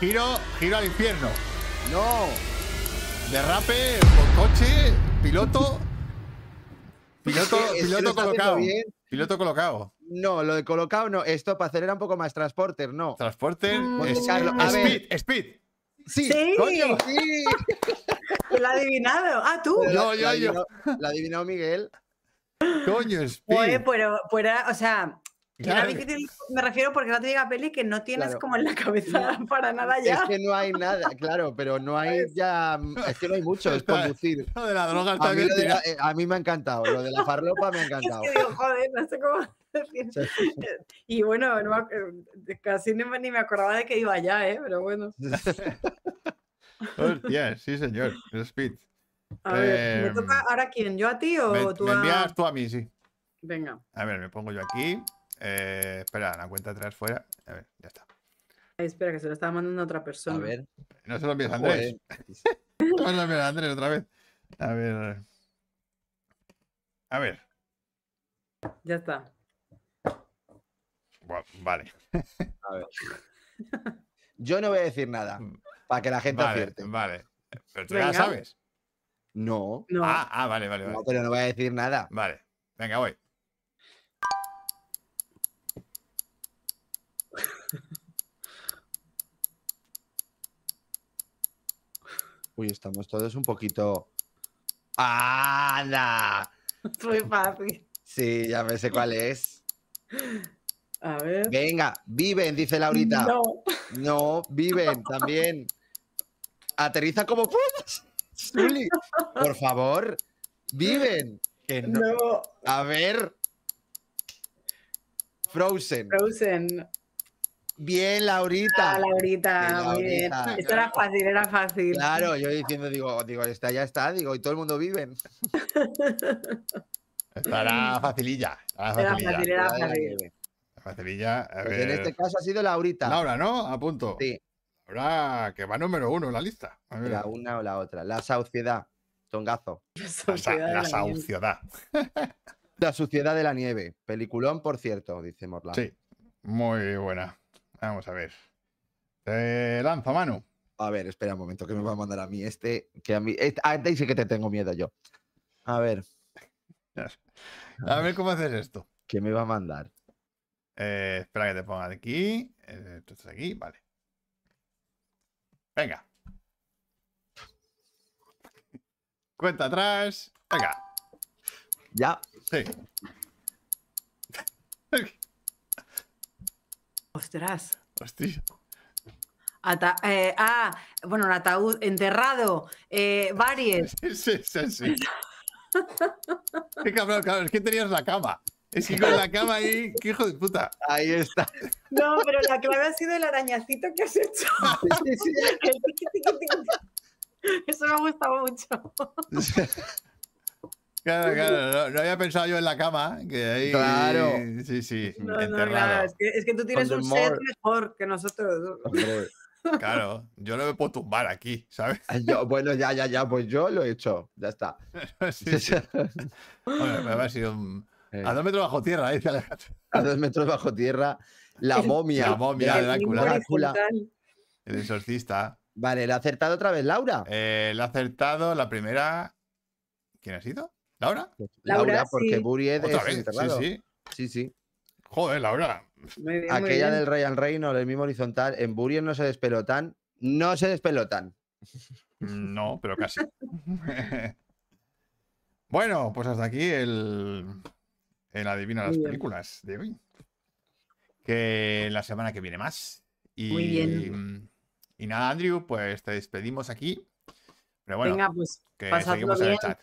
giro, giro al infierno. No. Derrape, con coche, piloto. Piloto, Es que- piloto colocado. bien. Piloto colocado. No, lo de colocado no. Esto para acelerar un poco más. Transporter, no. Transporte. Mm. es- a speed, ver. speed. Sí. sí, coño. Sí. lo ha adivinado. Ah, tú. Pero Yo, yo, adivinó- La adivinó Miguel. Coño, speed. Oye, pero, pero, o sea, Claro. difícil, me refiero porque es la típica peli que no tienes Claro. como en la cabeza para nada Es ya. que no hay nada, claro, pero no hay ya. Es que no hay mucho, es conducir. Lo de la droga A mí, de la- eh, a mí me ha encantado. Lo de la farlopa me ha Es encantado. que digo, joder, no sé cómo decir. Y bueno, no casi ni me, ni me acordaba de que iba allá, ¿eh? Pero bueno. Hostia, sí, señor. el Speed. A ver, ¿me Em, toca ahora quién? ¿Yo a ti o Me, tú me a...? envías tú a mí, sí. Venga. A ver, me pongo yo aquí. Eh, espera, la cuenta atrás fuera. A ver, ya está. Ay, espera, que se lo estaba mandando a otra persona. A ver. No se lo envíes a Andrés. No se lo envíes a Andrés otra vez. A ver. A ver. Ya está. Vale. A ver. Yo no voy a decir nada para que la gente Vale, acierte. vale. Pero tú ya la sabes. No, No. Ah, ah, vale, vale, vale. no, pero no voy a decir nada. Vale. Venga, voy. Uy, estamos todos un poquito. ¡Anda! Es muy fácil. Sí, ya me sé cuál es. A ver. Venga, viven, dice Laurita. No. No, viven también. Aterriza como puedas. Por favor, viven. Que no- No. A ver. Frozen. Frozen. Bien, Laurita. Ah, Laurita, muy bien. Laurita. Esto era fácil, era fácil. Claro, yo diciendo, digo, digo, está, ya está, digo, y todo el mundo viven. Estará facililla. Estará Era facililla. fácil, era fácil. Facililla. A Pues en este caso ha sido Laurita. Laura, ¿no? A punto. Sí, Laura, que va número uno en la lista. La una o la otra. La sauciedad. Tongazo. La, la la sauciedad. La suciedad de la nieve. Peliculón, por cierto, dice Morla. Sí, muy buena. Vamos a ver. Te lanzo mano. A ver, espera un momento, que me va a mandar a mí este. Que a mí. este- a este sí que te tengo miedo yo. A ver, A ver cómo haces esto. ¿qué me va a mandar? Eh, espera que te ponga de aquí. eh, Tú estás aquí, vale. Venga. Cuenta atrás. Venga. Ya. Sí. Ostras. Hostia. Ata- eh, ah, bueno, un ataúd enterrado. Eh, varios. Sí, sí, sí. sí. Qué cabrón, claro, es que tenías la cama. Es que con la cama ahí, qué hijo de puta. Ahí está. No, pero la clave ha sido el arañacito que has hecho. Sí, sí, tiqui. Eso me ha gustado mucho. Claro, claro, no, no había pensado yo en la cama, que ahí. Claro. Sí, sí, No, no, claro, es que, es que tú tienes un set more- mejor que nosotros. Hombre, Claro, yo no me puedo tumbar aquí, ¿sabes? yo- bueno, ya, ya, ya, pues yo lo he hecho. Ya está. Sí, sí. Bueno, me ha sido un... Eh, A dos metros bajo tierra, dice Alejandro. a dos metros bajo tierra. La momia. La momia de Drácula. El exorcista. Vale, ¿le ha acertado otra vez Laura? Eh, le ha acertado la primera. ¿Quién ha sido? ¿Laura? Laura, porque sí. Buried es vez. Sí, enterrado. sí. sí, sí. Joder, Laura. Muy bien, Aquella bien. del Ryan Reynolds, el mismo horizontal. En Buried no se despelotan. No se despelotan. No, pero casi. bueno, pues hasta aquí el. El adivina las bien. películas de hoy. Que la semana que viene más. Y, Muy bien. Y nada, Andrew, pues te despedimos aquí. Pero bueno, Venga, pues que seguimos en el bien. chat.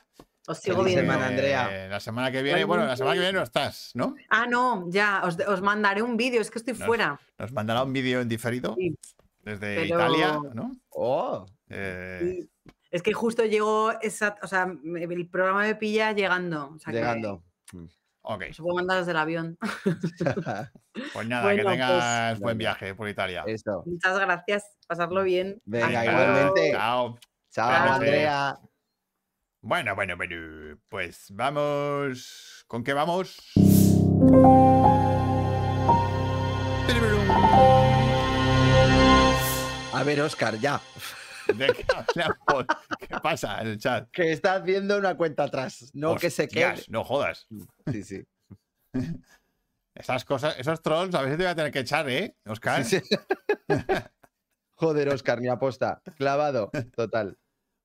Os sigo Feliz viendo. semana, Andrea. Eh, La semana que viene, bueno, la semana que viene no estás, ¿no? Ah, no, ya, os, os mandaré un vídeo, es que estoy Nos- fuera. Nos mandará un vídeo en diferido Sí, desde pero- Italia, ¿no? Oh, Eh, sí. Es que justo llegó esa, o sea, el programa me pilla llegando. o sea que llegando. ok, Os puedo mandar desde el avión. pues nada, Bueno, que pues- tengas buen viaje por Italia. Eso. Muchas gracias, pasarlo bien. Venga, igualmente. Chao. Chao. Andrea. Bueno, bueno, bueno. Pues vamos. ¿Con qué vamos? A ver, Oscar, ya. ¿De qué hablamos? ¿Qué pasa en el chat? Que está haciendo una cuenta atrás. No que se quede. No jodas. Sí, sí. Esas cosas, esos trolls a veces te voy a tener que echar, ¿eh, Oscar? Sí, sí. Joder, Oscar, ni aposta. Clavado. Total.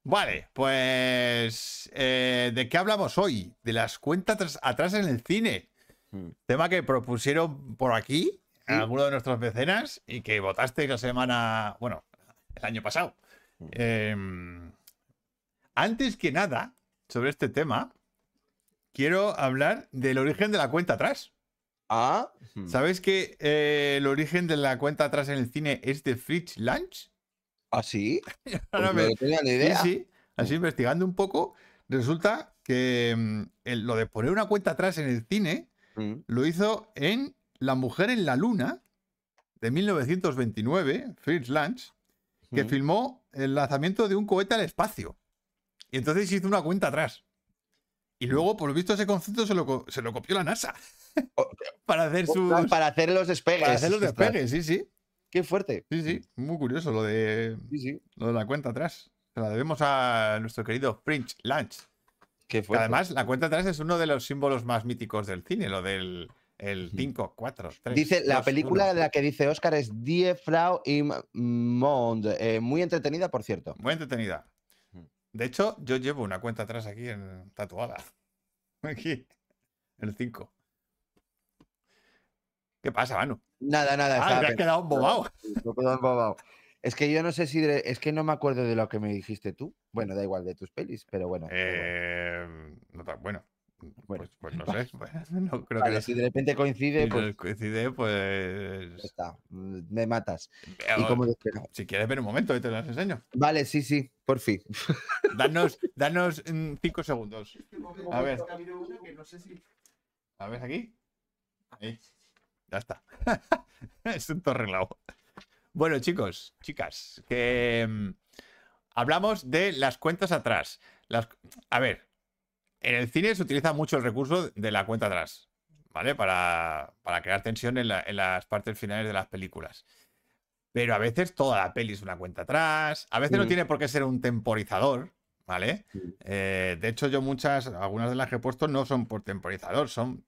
Vale, pues. eh, ¿De qué hablamos hoy? De las cuentas atrás en el cine. Mm. Tema que propusieron por aquí Sí. algunos de nuestros mecenas y que votaste la semana. Bueno, el año pasado. Mm. Em, antes que nada, sobre este tema, quiero hablar del origen de la cuenta atrás. Ah. ¿Sabes que eh, el origen de la cuenta atrás en el cine es de Fritz Lange? ¿Ah, sí? Ahora Pues me- tenía Sí, idea. sí. Así investigando un poco, resulta que mm, el- lo de poner una cuenta atrás en el cine Mm. lo hizo en La mujer en la luna de 1929, Fritz Lange, que Mm. filmó el lanzamiento de un cohete al espacio. Y entonces hizo una cuenta atrás. Y luego, por lo visto, ese concepto se lo, se lo copió la NASA. Para hacer sus. Para hacer los despegues. para hacer los despegues, sí, sí. Qué fuerte. Sí, sí. Muy curioso lo de, Sí, sí. lo de la cuenta atrás. Se la debemos a nuestro querido Prince Lunch. Qué Que fuerte. además, la cuenta atrás es uno de los símbolos más míticos del cine, lo del el 5, 4, 3. Dice, la película de la que dice Oscar es Die Frau im Monde. Eh, muy entretenida, por cierto. Muy entretenida. De hecho, yo llevo una cuenta atrás aquí en tatuada. Aquí. El 5. ¿Qué pasa, Manu? Nada, nada. Ah, te has quedado embobado. me he quedado embobado. Es que yo no sé si. de- Es que no me acuerdo de lo que me dijiste tú. Bueno, da igual de tus pelis, pero bueno. Eh, no tan- bueno, Bueno, pues, pues no sé. no creo Vale, que si de repente coincide, si pues coincide, ya pues. está. mm, Me matas. Y. Si quieres ver un momento, y te las enseño. Vale, sí, sí, por fin. Danos, danos 5 segundos. A ver. A ver aquí. Ahí. Ya está. es un torrelao. Bueno, chicos, chicas, que mm, hablamos de las cuentas atrás. Las, a ver, en el cine se utiliza mucho el recurso de la cuenta atrás, ¿vale? Para, para crear tensión en, la- en las partes finales de las películas. Pero a veces toda la peli es una cuenta atrás. A veces no Mm. tiene por qué ser un temporizador, ¿vale? Mm. Eh, de hecho, yo muchas, algunas de las que he puesto no son por temporizador, son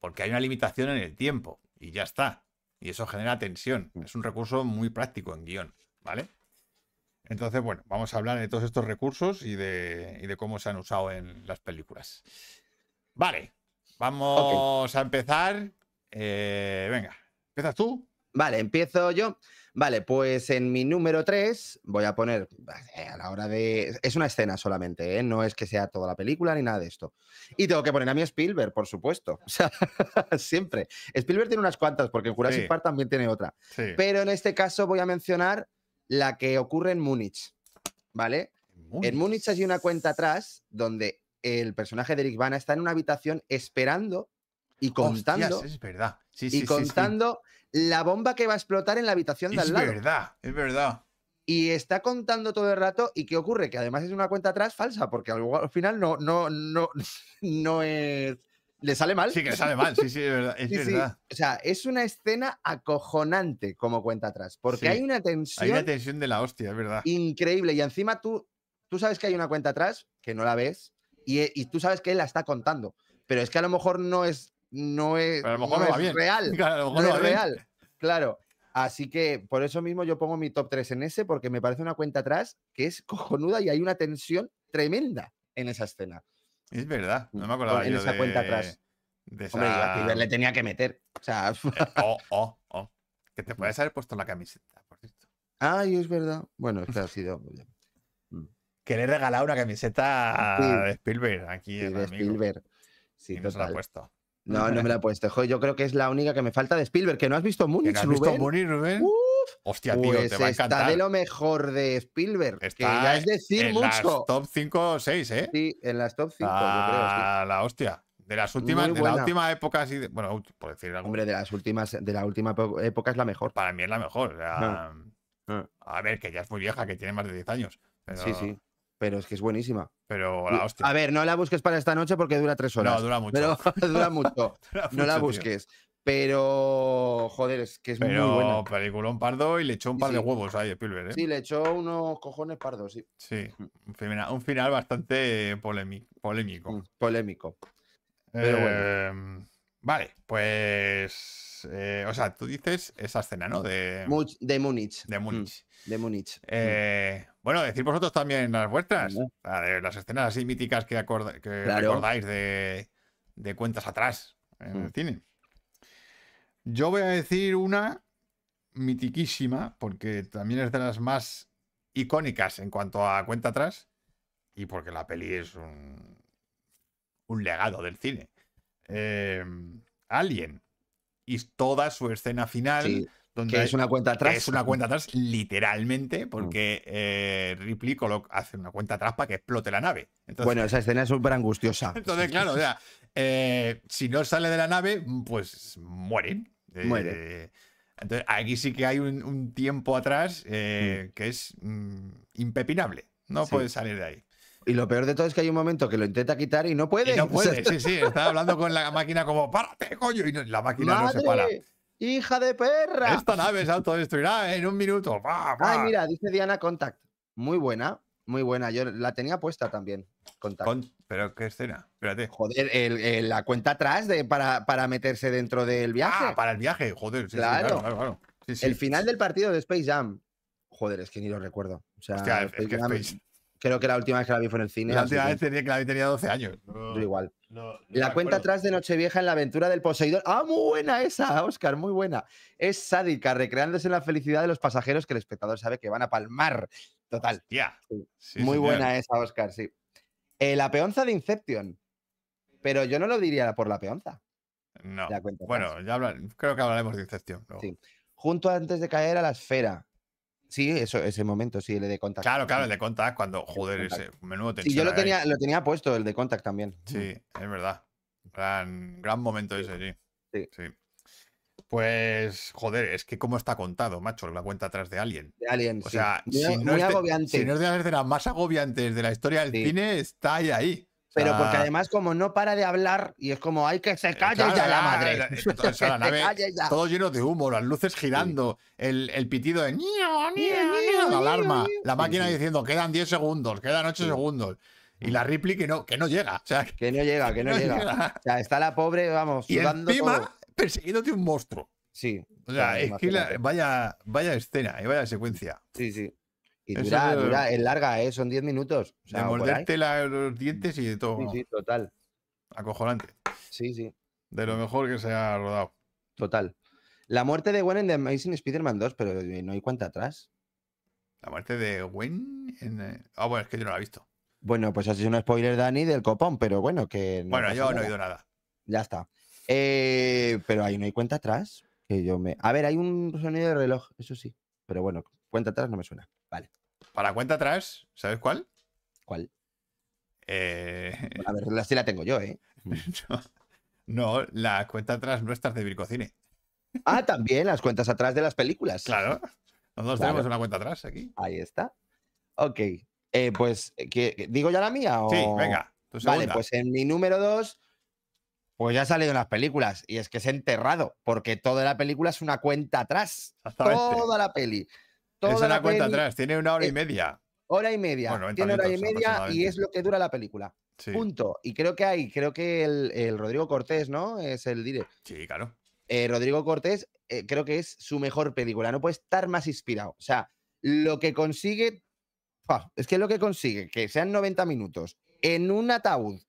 porque hay una limitación en el tiempo y ya está. Y eso genera tensión. Es un recurso muy práctico en guion, ¿vale? Entonces, bueno, vamos a hablar de todos estos recursos y de, y de cómo se han usado en las películas. Vale, vamos a empezar. Eh, venga, ¿empiezas tú? Vale, empiezo yo. Vale, pues en mi número 3 voy a poner, eh, a la hora de... Es una escena solamente, ¿eh? no es que sea toda la película ni nada de esto. Y tengo que poner a mi Spielberg, por supuesto. O sea, siempre. Spielberg tiene unas cuantas, porque en Jurassic Sí. Park también tiene otra. Sí. Pero en este caso voy a mencionar la que ocurre en Múnich, ¿vale? En Múnich hay una cuenta atrás donde el personaje de Eric Bana está en una habitación esperando y contando, Hostias, es verdad. Sí, y sí, sí. La bomba que va a explotar en la habitación de Es al lado. verdad, es verdad. Y está contando todo el rato. ¿Y qué ocurre? Que además es una cuenta atrás falsa, porque al, al final no, no, no, no es. Le sale mal. Sí, que sale mal, sí, sí, es verdad. Es Sí, sí. verdad. O sea, es una escena acojonante como cuenta atrás, porque Sí. hay una tensión Hay una tensión de la hostia, es verdad. increíble. Y encima tú, tú sabes que hay una cuenta atrás, que no la ves, y, y tú sabes que él la está contando. Pero es que a lo mejor no es, no es, a lo mejor no no va es bien. real. Claro, a lo mejor no no es bien. real. Claro. Así que por eso mismo yo pongo mi top 3 en ese, porque me parece una cuenta atrás que es cojonuda y hay una tensión tremenda en esa escena. Es verdad, no me acordaba en yo esa de, cuenta atrás. de Hombre, yo a esa- Spielberg le tenía que meter. O sea, Eh, oh, oh, oh. Que te puedes haber puesto la camiseta, por cierto. ay, es verdad. Bueno, es que ha sido Que le he regalado una camiseta Sí. de Spielberg aquí sí, el de amigo, Spielberg. Sí, y no se la ha puesto. No, no me la he puesto. Yo creo que es la única que me falta de Spielberg, que no has visto ¿Que Múnich, no has visto. Mooney, Rubén? Uf, Hostia, tío, pues te va a está encantar. de lo mejor de Spielberg, que Está ya es decir en las mucho. top 5 o 6, ¿eh? Sí, en las top 5, yo creo. sí. Ah, la hostia. De las últimas, de la última época, de- bueno, por decir algo, Hombre, de las últimas, de la última época es la mejor. para mí es la mejor. o sea, ah. A ver, que ya es muy vieja, que tiene más de 10 años. Pero, Sí, sí. Pero es que es buenísima. Pero la hostia. A ver, no la busques para esta noche porque dura tres horas. no, dura mucho. Pero dura mucho. Dura No la mucho, tío. busques. Pero, joder, es que es muy Pero buena. peliculón pardo y le echó un Sí, par de huevos ahí, Spielberg, ¿eh? Sí, le echó unos cojones pardos, sí. Sí, un final, un final bastante polémico. polémico. Mm, Polémico. pero bueno. Eh, Vale, pues. Eh, o sea, tú dices esa escena, ¿no? De, Much- de Múnich. de Mm, Múnich. De Múnich. Mm. Eh, bueno, decir vosotros también las vuestras. De las escenas así míticas que, acorda- que Claro. recordáis de, de cuentas atrás en el Mm. cine. Yo voy a decir una mitiquísima, porque también es de las más icónicas en cuanto a cuenta atrás, y porque la peli es un, un legado del cine. Eh, Alien. Y toda su escena final, Sí, donde que es una cuenta atrás. es una cuenta atrás, literalmente, porque eh, Ripley hace una cuenta atrás para que explote la nave. Entonces, Bueno, esa escena es súper angustiosa. entonces, claro, o sea, eh, si no sale de la nave, pues mueren. Eh, Muere. Entonces, aquí sí que hay un, un tiempo atrás eh, que es mm, impepinable. No Sí. puedes salir de ahí. Y lo peor de todo es que hay un momento que lo intenta quitar y no puede. Y no puede, sí, sí. Está hablando con la máquina como, ¡párate, coño! Y la máquina no se para. ¡Hija de perra! Esta nave se autodestruirá en un minuto. ¡Pa, pa! Ay, mira, dice Diana Contact. Muy buena. muy buena. Yo la tenía puesta también. Contact. Con- ¿Pero qué escena? Espérate. Joder, el- el- la cuenta atrás de, para, para meterse dentro del viaje. Ah, para el viaje, joder. sí, sí, Claro. claro, claro, claro. Sí, sí. El final del partido de Space Jam. Joder, es que ni lo recuerdo. O sea, Hostia, es Space que Jam, Space- creo que la última vez que la vi fue en el cine. La última vez tenía que la tenía 12 años. No, yo igual. no- no La cuenta acuerdo. atrás de Nochevieja en la aventura del Poseidón. Ah, muy buena esa, Oscar, muy buena. Es sádica, recreándose en la felicidad de los pasajeros que el espectador sabe que van a palmar. Total. Hostia. Sí. Sí, muy señor. buena esa, Oscar, sí. Eh, la peonza de Inception. Pero yo no lo diría por la peonza. No. La Bueno, ya habla- creo que hablaremos de Inception. luego. Sí. Junto antes de caer a la esfera. Sí, eso, ese momento, sí, el de Contact. Claro, claro, el de Contact, cuando, joder, Contact. ese menudo Sí, tensión. yo lo ahí. tenía, lo tenía puesto, el de Contact también. Sí, es verdad. Gran, gran momento ese, sí. Sí. Pues, joder, es que cómo está contado, macho, la cuenta atrás de Alien. De Alien, O sí. sea, muy, si, no muy es de, agobiante. si no es de las escenas más agobiantes de la historia del Sí. cine, está ahí, ahí. Pero porque sea, además, como no para de hablar, y es como, hay que se calle claro, ya la ah, madre. la- la nave, ya. todo lleno de humo, las luces girando, el, el pitido de niño, la alarma, la máquina diciendo quedan 10 segundos, quedan 8 Sí. segundos. Y la Ripley que no, que no llega. O sea, que no llega, que no, no llega. llega. O sea, está la pobre, vamos, Y sudando encima todo. persiguiéndote un monstruo. Sí. O sea, es que la- imagínate. vaya, vaya escena y vaya secuencia. Sí, sí. Y dura, es- dura, es larga, ¿eh? Son 10 minutos. O sea, de morderte la- los dientes y de todo. Sí, sí, total. Acojonante. Sí, sí, De lo mejor que se ha rodado. total. La muerte de Gwen en The Amazing Spider-Man 2, pero eh, no hay cuenta atrás. La muerte de Gwen. En, eh, Ah, bueno, es que yo no la he visto. Bueno, pues ha sido un spoiler, Dani, del copón, pero bueno, que. no bueno, yo no he oído nada. Ya está. Eh, pero ahí no hay cuenta atrás. Que yo me. A ver, hay un sonido de reloj, eso sí. Pero bueno, cuenta atrás no me suena. Vale. Para cuenta atrás, ¿sabes cuál? ¿Cuál? Eh, A ver, la sí la tengo yo, ¿eh? no, no, la cuenta atrás nuestras de Vircocine. Ah, también las cuentas atrás de las películas. Claro. Nosotros Claro. tenemos una cuenta atrás aquí. Ahí está. Ok. Eh, pues, ¿qué- ¿digo ya la mía? O... Sí, venga. Tu Vale, pues en mi número dos, pues ya ha salido en las películas. Y es que es enterrado, porque toda la película es una cuenta atrás. Toda la peli. Toda es la una cuenta peli, atrás. Tiene una hora y media. Hora y media. Bueno, 90 Tiene hora y media y es lo que dura la película. Sí, Punto. Y creo que hay, creo que el, el Rodrigo Cortés, ¿no? Es el dire. sí, claro. Eh, Rodrigo Cortés, eh, creo que es su mejor película. No puede estar más inspirado. O sea, lo que consigue. es que lo que consigue, que sean 90 minutos en un ataúd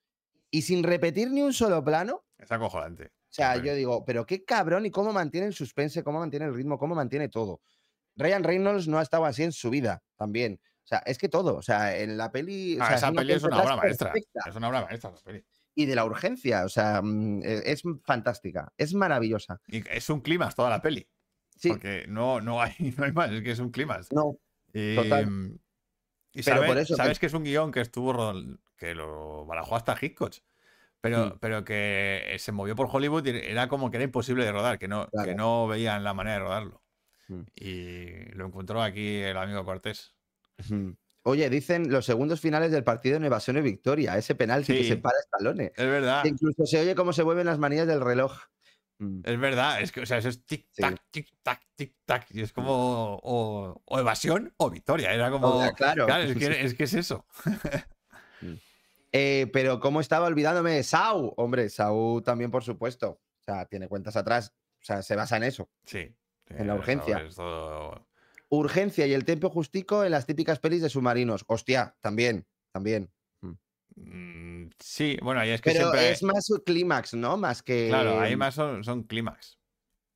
y sin repetir ni un solo plano. Es acojonante. O sea, yo digo, pero qué cabrón y cómo mantiene el suspense, cómo mantiene el ritmo, cómo mantiene todo. Ryan Reynolds no ha estado así en su vida también. O sea, es que todo. O sea, en la peli. o Ah, sea, esa peli es una obra maestra. Es una obra maestra esa peli. Y de la urgencia. O sea, mm, e- es fantástica. Es maravillosa. Y es un clímax toda la peli. Sí, Porque no, no, hay, no hay más, es que es un clímax. no. Y, Total. y Pero sabe- por eso sabes que es un guion que estuvo que lo barajó hasta Hitchcock. Pero, Mm. pero que se movió por Hollywood y era como que era imposible de rodar, que no, que no veían la manera de rodarlo. Mm. Y lo encontró aquí el amigo Cortés. Oye, dicen los segundos finales del partido en evasión y victoria. Ese penalti que Sí. se para Stallone. Es verdad, Que incluso se oye cómo se mueven las manillas del reloj. Mm. es verdad. Es que, o sea, eso es tic-tac, tic-tac, tic-tac. Y es como o, o evasión o victoria. Era como. Claro. Claro, es que, es que es eso. Eh, pero cómo estaba olvidándome de Sau. Hombre, Sau también, por supuesto. O sea, tiene cuentas atrás. O sea, se basa en eso. Sí. En la eso urgencia. todo- Urgencia y el tiempo justico en las típicas pelis de submarinos. Hostia, también, también. Mm, Sí, bueno, ahí es que Pero siempre. es más un clímax, ¿no? Más que. Claro, ahí más son, son clímax.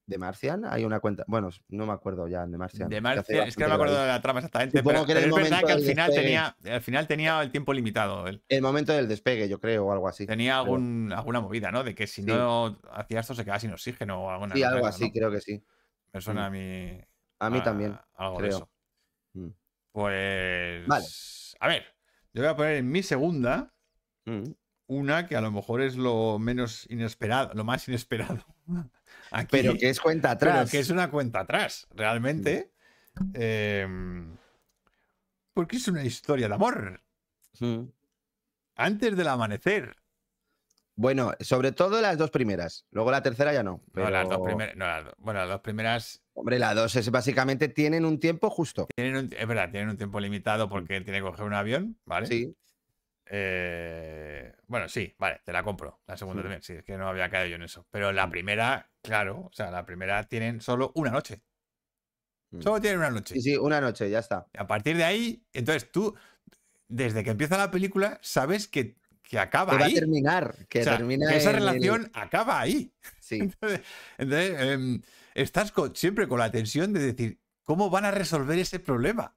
De Marcian hay una cuenta. Bueno, no me acuerdo ya de Marcian. De que hace Marcia, es que no me acuerdo de la trama exactamente, Supongo pero, que pero el es verdad que al final, despegue. tenía, al final tenía el tiempo limitado. él. El momento del despegue, yo creo, o algo así. Tenía algún, alguna movida, ¿no? De que si Sí. no hacía esto se quedaba sin oxígeno o alguna Sí, algo así, ¿no? creo que sí. Me suena a mí. A mí a- también. Algo de creo. eso. Mm. Pues. Vale. A ver, yo voy a poner en mi segunda Mm. una que a lo mejor es lo menos inesperado, lo más inesperado. Aquí, Pero que es cuenta pero atrás. que es una cuenta atrás, realmente. Em, porque es una historia de amor. Mm. Antes del amanecer. Bueno, sobre todo las dos primeras. Luego la tercera ya no. No, las dos primeras. No, las do- bueno, las dos primeras Hombre, la dos es básicamente tienen un tiempo justo. tienen un, es verdad, tienen un tiempo limitado porque tiene que coger un avión, ¿vale? Mm. Sí. Eh, bueno, sí, vale, te la compro. La segunda Mm. también, sí, es que no había caído yo en eso. Pero la primera, claro, o sea, la primera tienen solo una noche. Mm. Solo tienen una noche. Sí, sí, una noche, ya está. A partir de ahí, entonces tú, desde que empieza la película, sabes que, que acaba Que va a ahí. terminar. Que O sea, termina que esa el- relación acaba ahí. Sí. Entonces, entonces, em, estás con- siempre con la tensión de decir, ¿cómo van a resolver ese problema?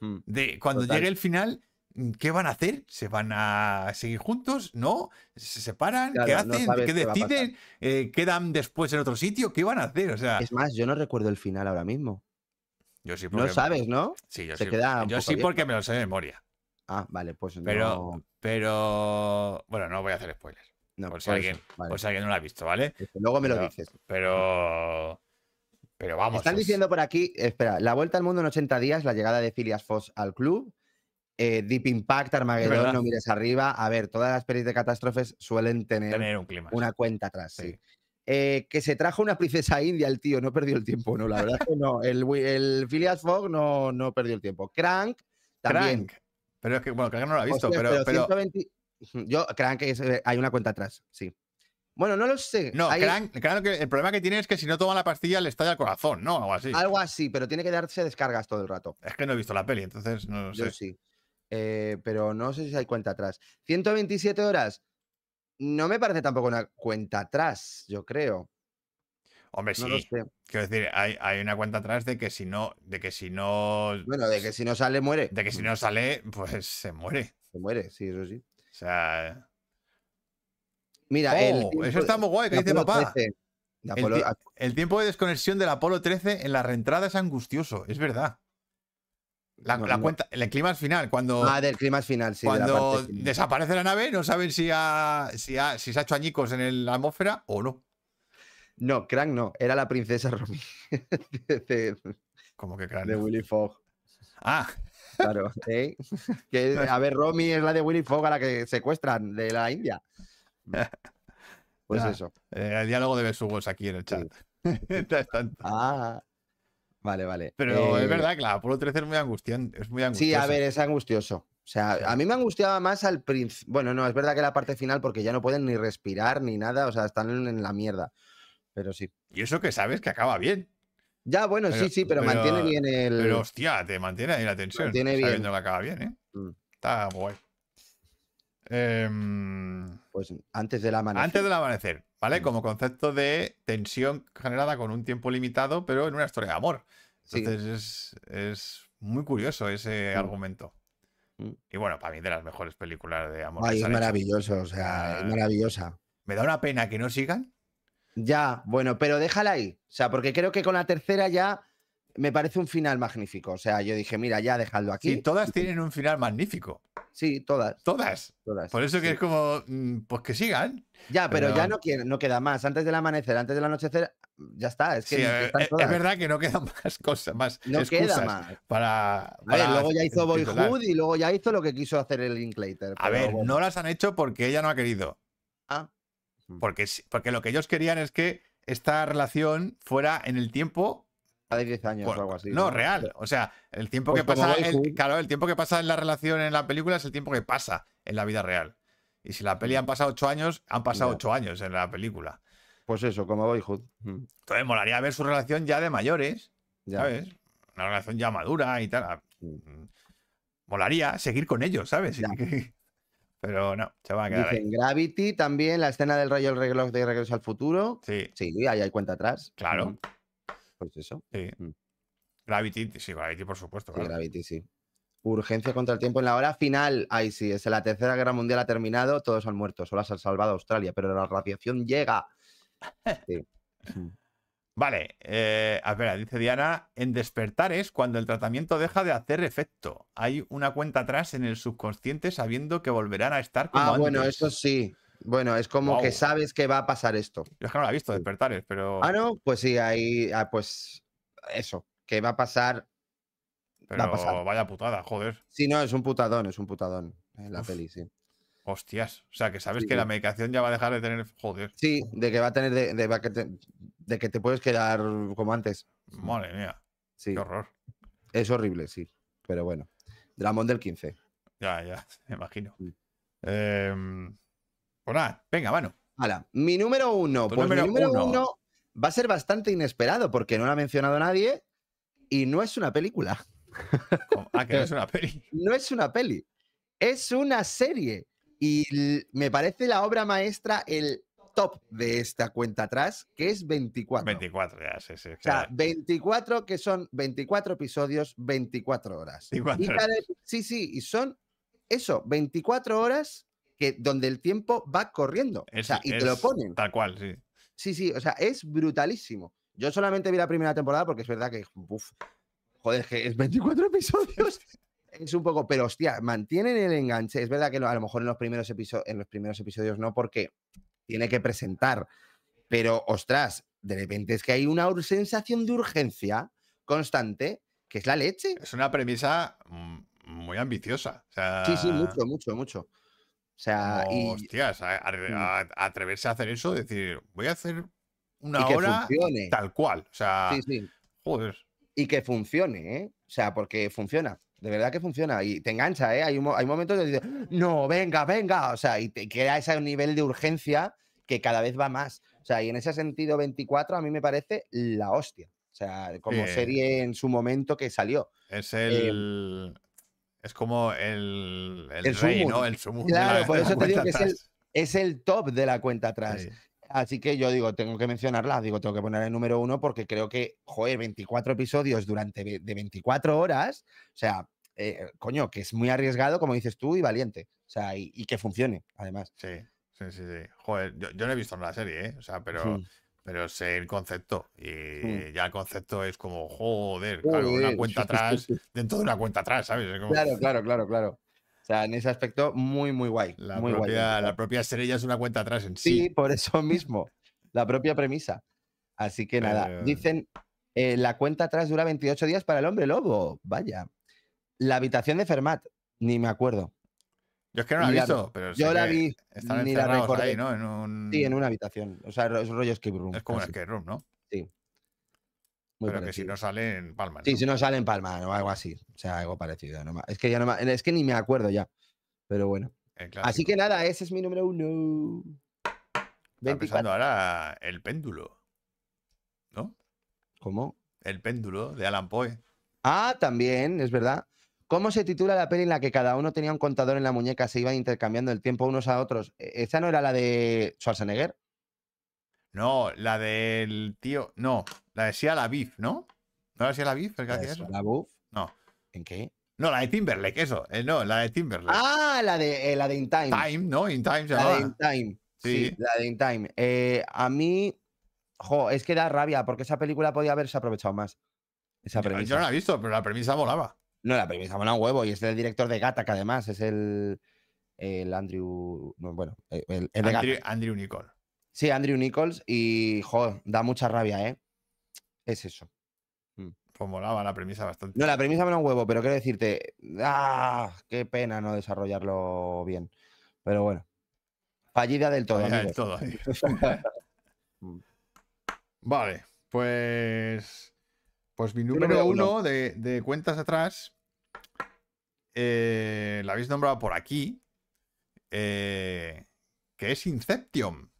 Mm. De cuando Total. llegue el final, mm, ¿qué van a hacer? ¿Se van a seguir juntos? ¿No? ¿Se separan? ¿Qué Claro, no hacen? ¿Qué a deciden? Eh, ¿Quedan después en otro sitio? ¿Qué van a hacer? O sea, Es más, yo no recuerdo el final ahora mismo. yo sí No porque, sabes, ¿no? Sí, yo se sí. queda yo sí porque me lo sé de memoria. Ah, vale, pues Pero, no. Pero, bueno, no voy a hacer spoilers. no, por si por alguien- eso, vale. Por si alguien no lo ha visto, ¿vale? Luego me lo dices. Pero, pero vamos. Están es- diciendo por aquí, espera, la vuelta al mundo en 80 días, la llegada de Phileas Foss al club, eh, Deep Impact. Armageddon, No mires arriba. A ver, todas las pelis de catástrofes suelen tener, tener un clima. una cuenta atrás, sí. Sí. Eh, que se trajo una princesa india el tío, no perdió el tiempo, no, la verdad es que no. El, el Phileas Fogg no, no perdió el tiempo. Crank también. Crank. Pero es que, bueno, Crank no lo ha visto, pero, pero 120 Yo, Crank, es, eh, hay una cuenta atrás, sí. Bueno, no lo sé. no, hay Crank, el problema que tiene es que si no toma la pastilla le estalla el corazón, ¿no? Algo así. Algo así, pero tiene que darse descargas todo el rato. Es que no he visto la peli, entonces no Yo sé. sí. Eh, pero no sé si hay cuenta atrás. 127 horas. No me parece tampoco una cuenta atrás, yo creo. Hombre, No sí. Quiero decir, hay, hay una cuenta atrás de que si no, de que si no, Bueno, de que si no sale, muere. de que si no sale, pues se muere. Se muere, sí, eso sí. O sea. Mira, el Oh, tiempo eso está muy guay, que dice papá. 13, de El, tiempo de desconexión del Apolo 13 en la reentrada es angustioso, es verdad. La, No, la no. cuenta, el clima final, cuando, Ah, del clima final, sí. de la cuando desaparece la nave, no saben si, ha- si, ha- si se ha hecho añicos en el- la atmósfera o no. No, Crank no, era la princesa Romy de, de- Como que de cráneo. Willy Fogg. Ah, Claro, ¿eh? Que, a ver, Romy es la de Willy Fogg a la que secuestran de la India. Pues Ya. eso. eh, el diálogo de besugos aquí en el chat. Está- Ah, vale, vale. Pero Eh, es verdad que la Apolo 13 es muy angustiante. Es muy Sí, angustiosa. a ver, es angustioso. O sea, Sí. a mí me angustiaba más al principio. Bueno, no, es verdad que la parte final, porque ya no pueden ni respirar ni nada, o sea, están en la mierda. Pero sí. Y eso que sabes que acaba bien. Ya, bueno, Pero- sí, sí, pero, pero- mantiene bien el. Pero hostia, te mantiene ahí la tensión. Mantiene bien. Sabiendo que acaba bien, ¿eh? Mm. Está guay. Em, Pues antes del amanecer. antes del amanecer, ¿vale? Mm. Como concepto de tensión generada con un tiempo limitado, pero en una historia de amor. Sí. Entonces es, es muy curioso ese Mm. argumento. Y bueno, para mí de las mejores películas de amor. Ay, es hecho. maravilloso, o sea, es Ah. maravillosa. Me da una pena que no sigan. Ya, bueno, pero déjala ahí. O sea, porque creo que con la tercera ya me parece un final magnífico. O sea, yo dije, mira, ya dejadlo aquí. Sí, todas tienen un final magnífico. Sí, todas, Todas. todas. Por eso que sí. es como, mm, pues que sigan. Ya, pero, ya no, quiere- no queda más. Antes del amanecer, antes del anochecer, ya está. Es que Sí, eh, están es, todas. verdad que no quedan más cosas, más No excusas queda más. para, A ver, luego ya hizo. Boyhood y luego ya hizo lo que quiso hacer el Linklater. A ver, no las han hecho porque ella no ha querido. Ah, Porque, porque lo que ellos querían es que esta relación fuera en el tiempo. de 10 años o algo así. no, real. O sea, el tiempo Pues que pasa. el- claro, el tiempo que pasa en la relación en la película es el tiempo que pasa en la vida real. Y si la peli han pasado ocho años, han pasado Ya. ocho años en la película. Pues eso, como Boyhood. Mm, Entonces, molaría ver su relación ya de mayores, ya. ¿sabes? Una relación ya madura y tal. Ah, Mm. mm, Molaría seguir con ellos, ¿sabes? Ya. Pero no, se va a quedar ahí. Dicen Gravity también, la escena del rollo el reloj de Regreso al Futuro. Sí, Sí, ahí hay cuenta atrás. Claro. Mm, Pues eso. sí. Mm. Gravity, sí, Gravity, por supuesto. Sí, claro. Gravity, sí. Urgencia contra el tiempo en la hora final. Ahí sí, es la tercera guerra mundial ha terminado, todos han muerto, solo se ha salvado Australia, pero la radiación llega. Sí. Vale, eh, a ver, dice Diana, en despertares, cuando el tratamiento deja de hacer efecto, hay una cuenta atrás en el subconsciente sabiendo que volverán a estar como Ah, bueno, eso sí. Bueno, es como que sabes que va a pasar esto. Yo es que no la he visto, despertares, pero, Ah, no, pues sí, ahí, ah, pues eso, que va a pasar. pero pasar. vaya putada, joder. Sí, no, es un putadón, es un putadón en la Uf. peli, sí. Hostias. O sea, que sabes Sí, que la medicación ya va a dejar de tener. Joder. Sí, de que va a tener de, va de que te puedes quedar como antes. Madre mía. Sí, Qué horror. es horrible, sí. Pero bueno. Dramón del 15. Ya, ya. Me imagino. Sí. Em, pues nada, venga, mano. Hala, mi número uno. Pues número mi número uno. uno. va a ser bastante inesperado porque no lo ha mencionado nadie y no es una película. Ah, que no es una peli. No es una peli. Es una serie. Y me parece la obra maestra, el top de esta cuenta atrás, que es 24. 24, ya, sí, sí. O sea, claro. 24 que son 24 episodios, 24 horas. 24 Y cada- sí, sí, y son eso, 24 horas que, donde el tiempo va corriendo. o Es- sea, y te lo ponen. Tal cual, sí. Sí, sí, o sea, es brutalísimo. Yo solamente vi la primera temporada porque es verdad que, uf, joder, que es 24 episodios. Es un poco, pero hostia, mantienen el enganche. Es verdad que no- a lo mejor en los primeros, episo- en los primeros episodios no, porque tiene que presentar. Pero, ostras, de repente es que hay una sensación de urgencia constante que es la leche. Es una premisa mm, muy ambiciosa. O sea, Sí, sí, mucho, mucho, mucho. O sea, y, hostias, a, a- Mm. a- atreverse a hacer eso, decir, voy a hacer una hora funcione. tal cual. O sea, Sí, sí. joder. y que funcione, ¿eh? O sea, porque funciona, de verdad que funciona y te engancha, ¿eh? Hay, un hay momentos de decir, no, venga, venga, o sea, y te queda ese nivel de urgencia que cada vez va más. O sea, y en ese sentido, 24 a mí me parece la hostia. O sea, como Sí. serie en su momento que salió. Es el. es como el. El, el rey. ¿no? El sumum. Claro, la, por eso te digo que es el-. Es el top de la cuenta atrás. Sí. Así que yo digo, tengo que mencionarla, digo, tengo que poner el número uno porque creo que, joder, 24 episodios durante de 24 horas, o sea, eh, coño, que es muy arriesgado, como dices tú, y valiente. O sea, y, y que funcione, además. Sí, sí, sí, sí. Joder, yo, yo no he visto la serie, ¿eh? O sea, pero, Mm. pero sé el concepto. Y Mm. ya el concepto es como, joder, claro, una cuenta atrás dentro de una cuenta atrás, ¿sabes? Como Claro, claro, claro, claro. O sea, en ese aspecto, muy, muy guay. la, muy guay. propia, la propia ya es una cuenta atrás en Sí, sí. por eso mismo, la propia premisa. Así que nada, Pero- dicen, eh, la cuenta atrás dura 28 días para el hombre lobo. Vaya. La habitación de Fermat, ni me acuerdo. Yo es que no la he la- visto, pero Yo la vi, Están ni la recordé. ahí, ¿no? En un... Sí, en una habitación. O sea, es un rollo escape room. Es como un escape room, ¿no? Muy pero que si no sale en Palma. Sí, si no sale en Palma o algo así. O sea, algo parecido. no es que ya no es que ni me acuerdo ya. Pero bueno. Así que nada, ese es mi número uno. Está 24. pensando ahora el péndulo, ¿no? ¿Cómo? El péndulo de Alan Poe. Ah, también, es verdad. ¿Cómo se titula la peli en la que cada uno tenía un contador en la muñeca, se iban intercambiando el tiempo unos a otros? E- ¿Esa no era la de Schwarzenegger? No, la del tío. No, la de Sia la Beef, ¿no? ¿No era Sia la Beef el que hacía Eso? ¿La Buff? No. ¿En qué? No, la de Timberlake, eso. eh, no, la de Timberlake. Ah, la de, eh, la de In Time. Time, ¿no? In Time se La de. In Time. Sí, Sí. la de In Time. Eh, a mí, jo, es que da rabia porque esa película podía haberse aprovechado más. Esa Yo, premisa. yo no la he visto, pero la premisa molaba. No, la premisa mola un huevo y es del director de Gata, que además es el, el Andrew. no, bueno, el, el de Gata. Andrew, Andrew Nicole. Sí, Andrew Nichols y, jo, da mucha rabia, ¿eh? Es eso. Pues molaba la premisa bastante. No, la premisa mola un huevo, pero quiero decirte, ¡ah! Qué pena no desarrollarlo bien. Pero bueno, fallida del todo, Ya del todo. Mm. Vale, pues. Pues mi número uno. uno de, de cuentas atrás. eh, la habéis nombrado por aquí. eh, que es Inception.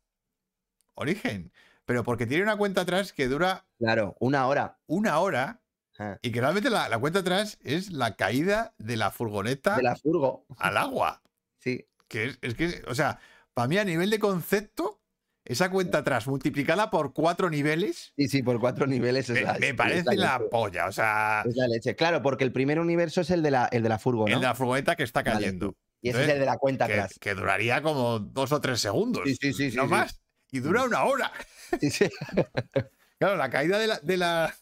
Origen. Pero porque tiene una cuenta atrás que dura Claro, una hora. una hora. ah, Y que realmente la, la cuenta atrás es la caída de la furgoneta De la furgo. al agua. Sí. Que es, es que, o sea, para mí a nivel de concepto, esa cuenta atrás multiplicada por cuatro niveles, Sí, sí, por cuatro niveles es me, la, me es parece la leche. polla. O sea, Es la leche. Claro, porque el primer universo es el de la, el de la furgo, ¿no? el de la furgoneta que está Vale, cayendo. Y ese es el de la cuenta que, atrás. que duraría como dos o tres segundos. Sí, sí, sí, no sí. más. Y dura una hora. Sí, sí. Claro, la caída de la, de la,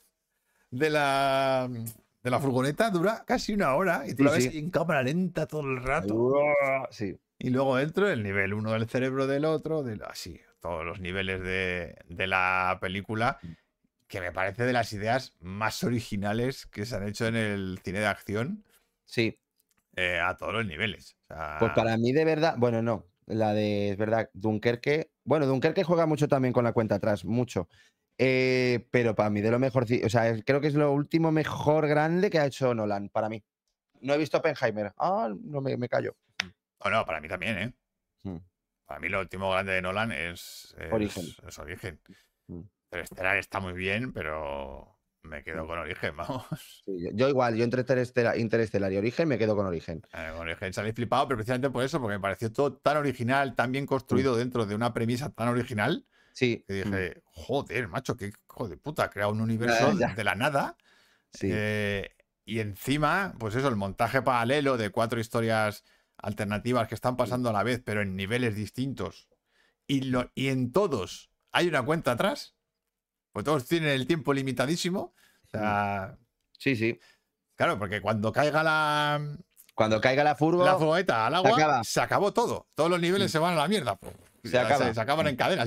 de la, de la furgoneta dura casi una hora. Y tú Sí, la ves sí. ahí en cámara lenta todo el rato. Sí. Y luego dentro el nivel uno del cerebro del otro, así, todos los niveles de, de la película, que me parece de las ideas más originales que se han hecho en el cine de acción. Sí. eh, a todos los niveles. O sea, Pues para mí, de verdad, bueno, no. La de, es verdad, Dunkerque. Bueno, Dunkerque juega mucho también con la cuenta atrás, mucho. Eh, pero para mí, de lo mejor, o sea, creo que es lo último mejor grande que ha hecho Nolan, para mí. No he visto Oppenheimer. Ah, no me, me callo. Oh, no, para mí también, ¿eh? Mm. Para mí lo último grande de Nolan es, es- Origen. es Origen. Mm. Interestelar está muy bien, pero me quedo Mm. con Origen, vamos. Sí, yo, yo igual, yo entre Interestelar, Interestelar y Origen me quedo con Origen. Eh, con Origen salí flipado, pero precisamente por eso, porque me pareció todo tan original, tan bien construido dentro de una premisa tan original, Sí. que mm, dije, joder, macho, qué hijo de puta, ha creado un universo ya. de la nada. sí. Eh, y encima, pues eso, el montaje paralelo de cuatro historias alternativas que están pasando a la vez, pero en niveles distintos. Y, lo, y en todos hay una cuenta atrás. Pues todos tienen el tiempo limitadísimo. O sea, sí, sí. claro, porque cuando caiga la, Cuando caiga la furgo, la furgoneta al agua, se acabó todo. Todos los niveles Mm. se van a la mierda. Se. Se, acaban en cadena.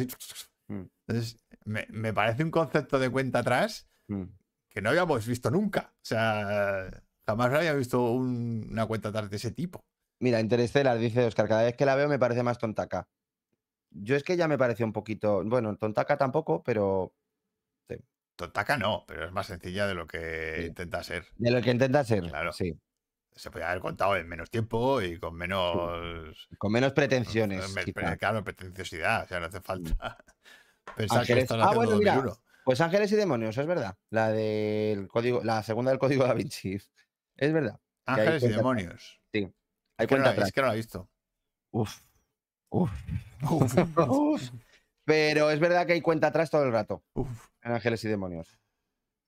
Mm. Entonces, me, me parece un concepto de cuenta atrás mm, que no habíamos visto nunca. O sea, jamás había visto un- una cuenta atrás de ese tipo. Mira, Interstellar, dice Oscar, cada vez que la veo me parece más tontaca. Yo es que ya me pareció un poquito, bueno, tontaca tampoco, pero Tontaka no, pero es más sencilla de lo que Sí. intenta ser. de lo que intenta ser, Claro. sí. Se podía haber contado en menos tiempo y con menos. Con menos pretensiones. claro, pretenciosidad. O sea, no hace falta pensar que ah, bueno, mira. Pues Ángeles y Demonios, es verdad. La del código, la segunda del código da Vinci. Es verdad. Ángeles y demonios. Hay Es que, no cuenta la, atrás. es que no la he visto. Uf. Uf. Uf. Pero es verdad que hay cuenta atrás todo el rato. Uf. En Ángeles y Demonios.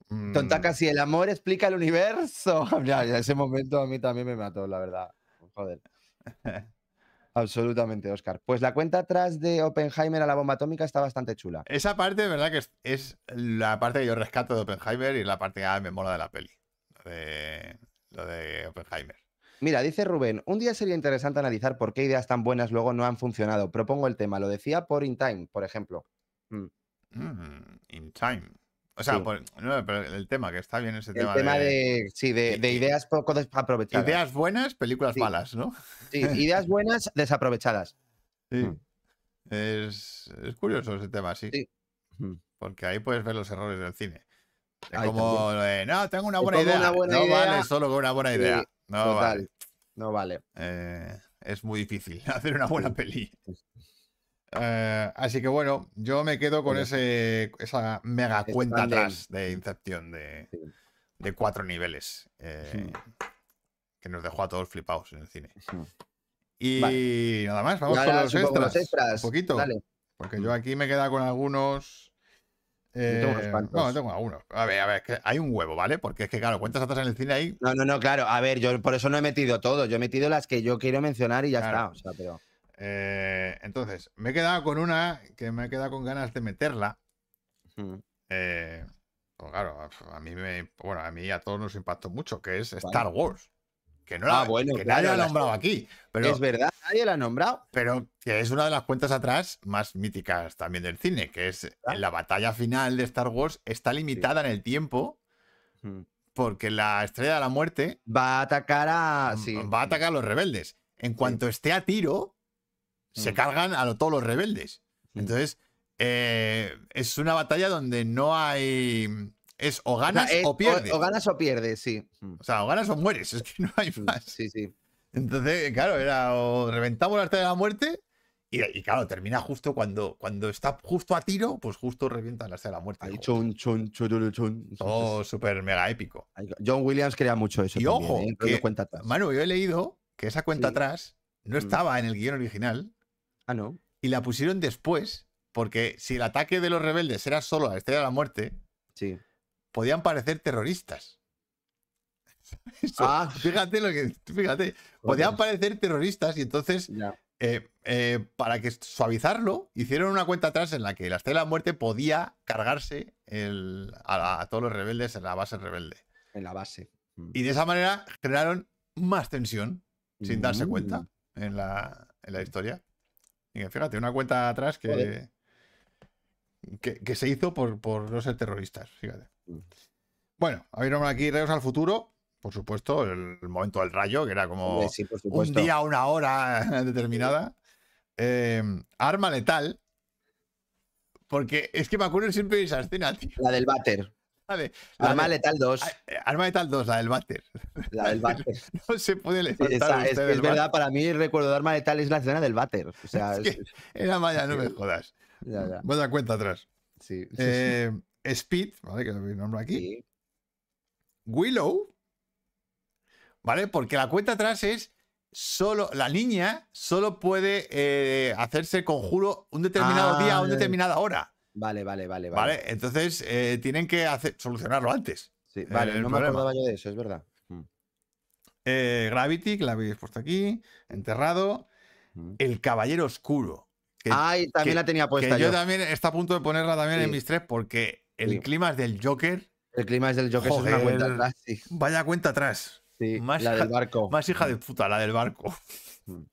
Mm, Tontaka, si el amor explica el universo. Ya, ya ese momento a mí también me mató, la verdad. Joder. Absolutamente, Oscar. Pues la cuenta atrás de Oppenheimer a la bomba atómica está bastante chula. Esa parte, verdad, que es, es la parte que yo rescato de Oppenheimer y la parte que ah, me mola de la peli. Lo de, lo de Oppenheimer. Mira, dice Rubén, un día sería interesante analizar por qué ideas tan buenas luego no han funcionado. Propongo el tema, lo decía por In Time, por ejemplo. Mm, in time. O sea, Sí. por- no, pero el tema, que está bien ese El tema, tema de, de, sí, de, ideas poco desaprovechadas. ideas buenas, películas Sí. malas, ¿no? Sí, ideas buenas desaprovechadas. Sí. Mm. Es, es curioso ese tema, sí. Sí. Mm. Porque ahí puedes ver los errores del cine. Es como, de, no, tengo una buena idea. una buena no idea. vale solo con una buena Sí, idea. No Total. vale. No vale. Eh, es muy difícil hacer una buena Sí. peli. Eh, así que bueno, yo me quedo con ese, esa mega cuenta atrás de Incepción de, Sí. de cuatro niveles eh, que nos dejó a todos flipados en el cine. Mm. Y nada más, vamos con los extras. los extras. Un poquito. Dale. Porque yo aquí me he quedado con algunos. tengo unos eh, cuantos. bueno, tengo algunos. A ver, a ver, que hay un huevo, ¿vale? Porque es que, claro, cuentas atrás en el cine ahí. No, no, no, claro. A ver, yo por eso no he metido todo. Yo he metido las que yo quiero mencionar y ya Claro. está. O sea, pero. Eh, entonces, me he quedado con una que me he quedado con ganas de meterla. Mm. Eh, pues claro, a mí me, bueno, a mí y a todos nos impactó mucho, que es Star Wars. Que no la, Ah, bueno, que claro, nadie la ha la- nombrado aquí, pero, Es verdad, nadie la ha nombrado. pero que es una de las cuentas atrás más míticas también del cine, que es Ah. la batalla final de Star Wars está limitada en el tiempo Mm. porque la estrella de la muerte Va a atacar a. Sí. va a atacar a los rebeldes. En cuanto esté a tiro, se Mm. cargan a todos los rebeldes. Mm. Entonces, eh, es una batalla donde no hay. Es o ganas es o pierdes. O, ganas o pierdes, sí. Mm. O sea, o ganas o mueres, es que no hay más. Sí, sí. Entonces, claro, era o reventamos la estrella de la muerte y, y claro, termina justo cuando, cuando está justo a tiro, pues justo revienta la estrella de la muerte. Ahí, chun, chun, chururu, chun. Todo súper mega épico. John Williams quería mucho eso. Y también, ojo, ¿eh? Que- cuenta atrás. Manu, yo he leído que esa cuenta Sí. atrás no estaba en el guion original Ah, no. y la pusieron después, porque si el ataque de los rebeldes era solo a la estrella de la muerte, Sí. podían parecer terroristas. Eso, Ah. Fíjate lo que. Fíjate. Podían parecer terroristas y entonces, Ya. eh, eh, para que suavizarlo, hicieron una cuenta atrás en la que la estrella de la muerte podía cargarse el- a, a todos los rebeldes en la base rebelde. En la base. Mm. Y de esa manera generaron más tensión sin darse Mm. cuenta en la, en la historia. Y fíjate, una cuenta atrás que, que, que se hizo por, por no ser terroristas. Fíjate. Mm. Bueno, a ver aquí Regreso al futuro, por supuesto, el, el momento del rayo, que era como sí, un día, una hora determinada. Eh, arma letal. Porque es que me acuerdo siempre de esa escena, tío. La del váter. La Arma de- letal 2. Ah, eh, Arma letal 2, la del váter. La del váter. No se puede levantar esa- es, es verdad, para mí el recuerdo de arma letal es la escena del váter. O sea, Es que- Era Maya, no me jodas. ya, ya. Vaya cuenta atrás. Sí. Eh, Speed, ¿vale? Que lo nombro aquí. Sí. Willow, ¿vale? Porque la cuenta atrás es solo, la niña solo puede eh, hacerse conjuro un determinado Ah, día a una determinada hora, Vale, vale, vale. ¿vale? Vale, Entonces eh, tienen que hacer, solucionarlo antes. Sí, vale, el no me problema. acordaba yo de eso, es verdad. Mm, Eh, Gravity, que la habéis puesto aquí, enterrado. mm. El Caballero Oscuro. Que, Ay, también que- la tenía que puesta yo yo. también está a punto de ponerla también en mis tres porque el Sí. clima es del Joker. El clima es del Joker, eso es una cuenta Joder. atrás, sí. Vaya cuenta atrás. Sí, Más la hija- del barco. Más hija de puta, la del barco. Mm.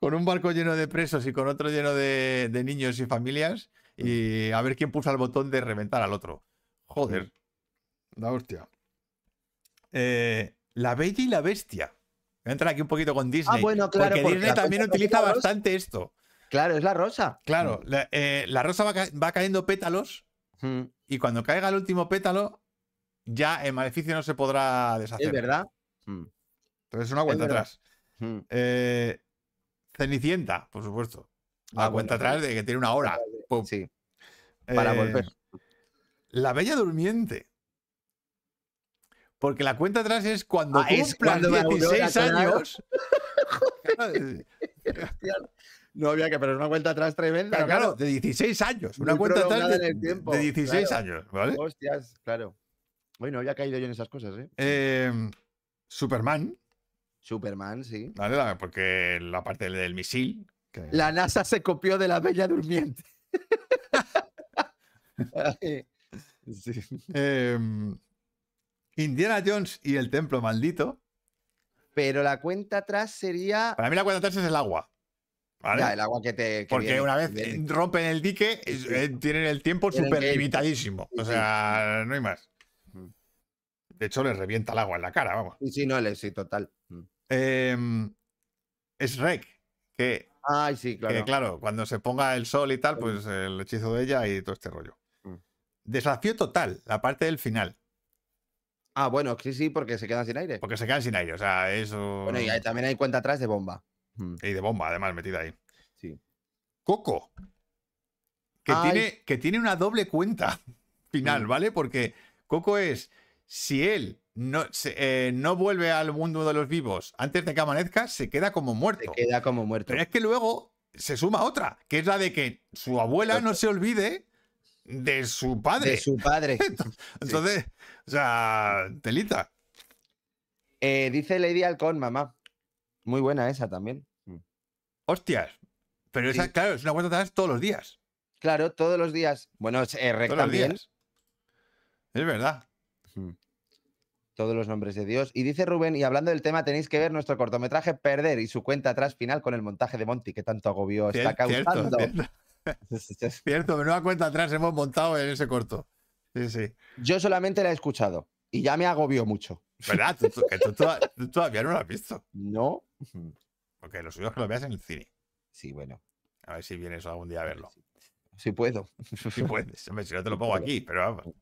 Con un barco lleno de presos y con otro lleno de, de niños y familias. Y a ver quién pulsa el botón de reventar al otro. Joder. La hostia. Eh, la Bella y la Bestia. Voy a entrar aquí un poquito con Disney. Ah, bueno, claro, Porque porque Disney también utiliza rosa- bastante esto. Claro, es la rosa. Claro, la, eh, la rosa va, ca- va cayendo pétalos Mm, y cuando caiga el último pétalo, ya el maleficio no se podrá deshacer. Es verdad. Mm, Entonces es una cuenta verdad. atrás. mm. Eh, Cenicienta, por supuesto. La Ah, cuenta bueno, atrás de que tiene una hora. Sí, para Eh, volver. La Bella Durmiente. Porque la cuenta atrás es cuando Ah, es cumplas cuando la aurora, 16 claro. años. No había que, pero es una cuenta atrás tremenda. Claro, claro, de 16 años. Una cuenta atrás de, tiempo, de 16 claro. años, ¿vale? Hostias, claro. Bueno, había caído yo en esas cosas, ¿eh? Eh, Superman, Superman, sí. ¿vale? Porque la parte del, del misil. que- La NASA se copió de la Bella Durmiente. Sí. Eh, Indiana Jones y el Templo Maldito. Pero la cuenta atrás sería. Para mí la cuenta atrás es el agua. ¿vale? Ya, el agua que te. que Porque viene, una vez viene. rompen el dique, Sí, eh, tienen el tiempo súper limitadísimo. O sea, no hay más. De hecho, les revienta el agua en la cara, vamos. Sí, sí, no, sí, total. Eh, es Rec, que, Ay, sí, claro. claro. claro, cuando se ponga el sol y tal, pues el hechizo de ella y todo este rollo. Mm. Desafío total, la parte del final. Ah, bueno, sí, sí, porque se quedan sin aire. Porque se quedan sin aire, o sea, eso. Bueno, y también hay cuenta atrás de bomba. Mm, Y de bomba, además, metida ahí. Sí. Coco. Que, Ay. tiene, que tiene una doble cuenta final, Mm. ¿vale? Porque Coco es, si él no, se- eh, no vuelve al mundo de los vivos antes de que amanezca, se queda como Se muerto. queda como muerto. Pero es que luego se suma otra, que es la de que su abuela no se olvide de su padre. De su padre. Entonces, o sea, telita. Eh, dice Lady Halcón, mamá. Muy buena esa también. Mm. Hostias. Pero esa, Sí. claro, es una cuenta atrás todos los días. Claro, todos los días. Bueno, eh, Rec Todos los también. días. Es verdad. Mm. Todos los nombres de Dios. Y dice Rubén, y hablando del tema, tenéis que ver nuestro cortometraje Perder y su cuenta atrás final con el montaje de Monty, que tanto agobio está Cier- Cierto, causando. cierto. Cierto, menuda cuenta atrás hemos montado en ese corto. Sí, sí. Yo solamente la he escuchado y ya me agobió mucho. ¿Verdad? Tú, tú- que tú, toda- tú todavía no lo has visto. ¿No? Porque lo suyo es que lo veas en el cine. Sí, bueno. A ver si vienes algún día a verlo. Sí puedo. Si puedes. Hombre, si no te lo pongo aquí, pero vamos.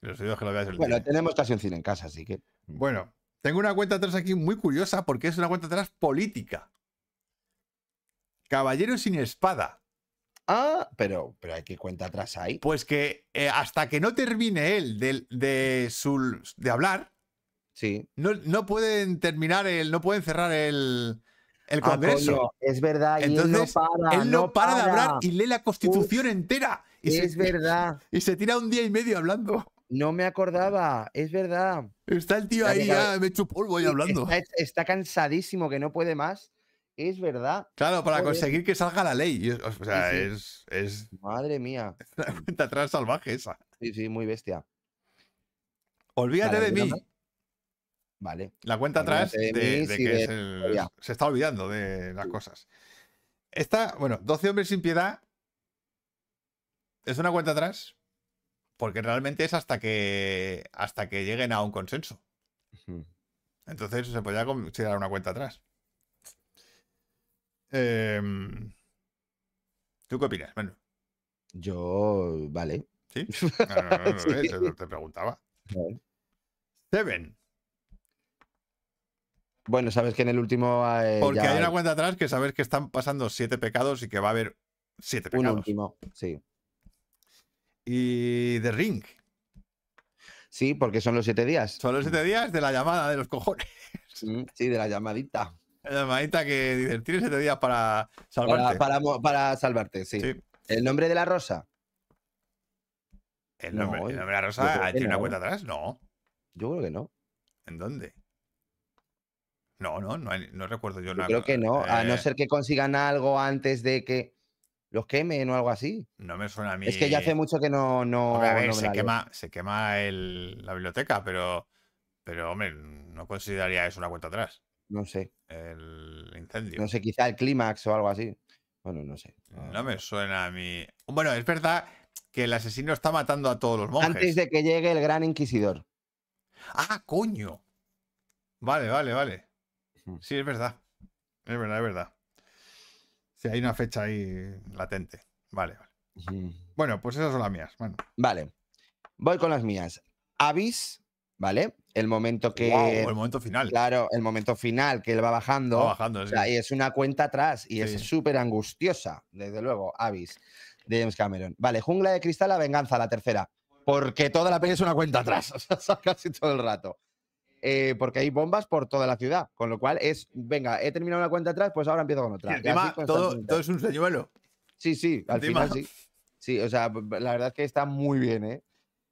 Que lo Bueno, tenemos casi un cine en casa, así que. Bueno, tengo una cuenta atrás aquí muy curiosa porque es una cuenta atrás política. Caballero sin espada. Ah, pero, pero hay que cuenta atrás ahí. Pues que eh, hasta que no termine él de, de, su, de hablar, Sí. no, no pueden terminar el. No pueden cerrar el, el Ah, congreso. coño, es verdad. y él Entonces, no para. él no, para, de hablar y lee la constitución Uf, entera. Y Es se, verdad. y se tira un día y medio hablando. No me acordaba. Es verdad. Está el tío ahí ya me hecho polvo y hablando. Está, está cansadísimo, que no puede más. Es verdad. Claro, para Joder. conseguir que salga la ley. O sea, Sí, sí. es, es Madre mía. una cuenta atrás salvaje esa. Sí, sí, muy bestia. Olvídate Vale, de mí. ¿alguna Vale. La cuenta atrás de, de que es el- se está olvidando de las cosas. Esta, bueno, 12 hombres sin piedad es una cuenta atrás porque realmente es hasta que hasta que lleguen a un consenso. Entonces se podía considerar una cuenta atrás. Em, ¿Tú qué opinas? Bueno, Yo, vale. ¿sí? No, no, no, no, no, Sí. eso te preguntaba. Seven. Bueno, sabes que en el último. eh, Porque ya hay una cuenta atrás que sabes que están pasando siete pecados y que va a haber siete un pecados. último, sí. Y The Ring. Sí, porque son los siete días. Son los siete días de la llamada de los cojones. Mm, Sí, de la llamadita. La llamadita que dices, tienes siete días para salvarte. Para, para salvarte, sí. Sí. El nombre de la rosa. El nombre, No, el nombre de la Rosa tiene una cuenta atrás. No. Yo creo que no. ¿En dónde? No, no, no, hay- no recuerdo yo Yo una creo que no. A no eh, ser que consigan algo antes de que los quemen o algo así. No me suena a mí. Es que ya hace mucho que no. no, Hombre, a ver, no se, quema, se quema el- la biblioteca, pero, pero, hombre, no consideraría eso una cuenta atrás. No sé. El incendio. No sé, quizá el clímax o algo así. Bueno, no sé. No me suena a mí. Bueno, es verdad que el asesino está matando a todos los monjes. Antes de que llegue el gran inquisidor. ¡Ah, coño! Vale, vale, vale. Ujú. Sí, es verdad. Es verdad, es verdad. Sí, hay una fecha ahí latente. Vale, vale. Bueno, pues esas son las mías. Bueno. Vale. Voy con las mías. Avis, ¿vale? El momento que. Guau, el momento final. Claro, el momento final que él va bajando. Va bajando, O sí. sea, y es una cuenta atrás y es súper angustiosa, desde luego, Avis, de James Cameron. Vale, Jungla de Cristal, la venganza, la tercera. Porque toda la peli es una cuenta atrás, o sea, casi todo el rato. Eh, porque hay bombas por toda la ciudad, con lo cual es, venga, he terminado una cuenta atrás, pues ahora empiezo con otra. Y encima, todo, es un señuelo. Sí, sí, al encima. final sí. Sí, o sea, la verdad es que está muy bien, ¿eh?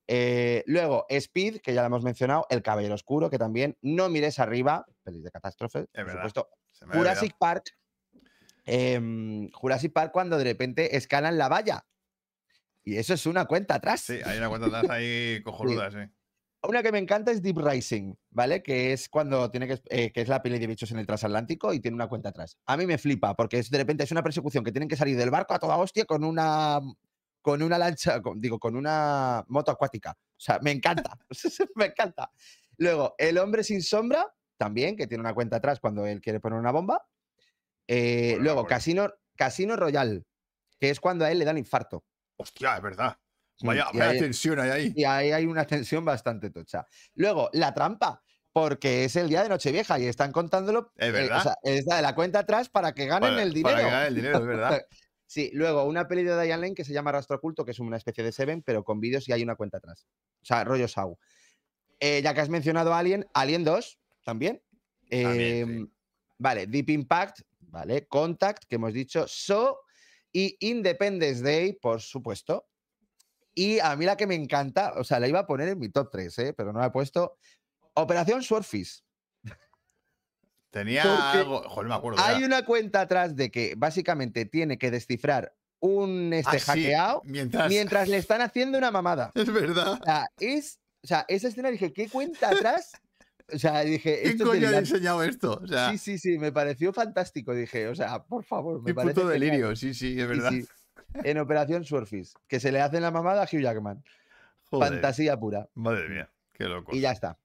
Eh, luego, Speed, que ya lo hemos mencionado, El Caballero Oscuro, que también no mires arriba, pelis de catástrofe, por verdad. supuesto, Jurassic Park. em, Jurassic Park cuando de repente escalan la valla. Y eso es una cuenta atrás. Sí, hay una cuenta atrás ahí cojonuda, sí. Una que me encanta es Deep Rising, ¿vale? Que es cuando tiene que, eh, que es la peli de bichos en el transatlántico y tiene una cuenta atrás. A mí me flipa porque es, de repente es una persecución que tienen que salir del barco a toda hostia con una con una lancha, con- digo, con una moto acuática. O sea, me encanta, me encanta. Luego, El hombre sin sombra, también, que tiene una cuenta atrás cuando él quiere poner una bomba. Eh, Bueno, luego, bueno. Casino, Casino Royal, que es cuando a él le dan infarto. Hostia, es verdad. Vaya, y vaya ahí- tensión hay ahí. y ahí hay una tensión bastante tocha. Luego, la trampa, porque es el día de Nochevieja y están contándolo. Es eh, verdad. o sea, es la de la cuenta atrás para que ganen Para- el dinero. Para que gane el dinero, es verdad. Sí, luego una peli de Diane Lane que se llama Rastro Oculto, que es una especie de Seven, pero con vídeos y hay una cuenta atrás. O sea, rollo Sau. Eh, ya que has mencionado Alien, Alien 2 también. También, sí. Em, Vale, Deep Impact, vale, Contact, que hemos dicho, So y Independence Day, por supuesto. Y a mí la que me encanta, o sea, la iba a poner en mi top 3, ¿eh? pero no la he puesto. Operación Swordfish. Tenía Porque algo. Joder, me acuerdo. Hay ya. una cuenta atrás de que básicamente tiene que descifrar un este Ah, sí, hackeado Mientras. mientras le están haciendo una mamada. Es verdad. O sea, es, o sea, esa escena dije, ¿qué cuenta atrás? O sea, dije, ¿Quién coño ha delirante. diseñado esto? O sea, Sí, sí, sí, me pareció fantástico. Dije, o sea, por favor, me qué parece puto genial. delirio. Sí, sí, es Sí, verdad. sí. En Operación Swordfish, que se le hacen la mamada a Hugh Jackman. Joder, Fantasía pura. Madre mía, qué loco. Y ya está.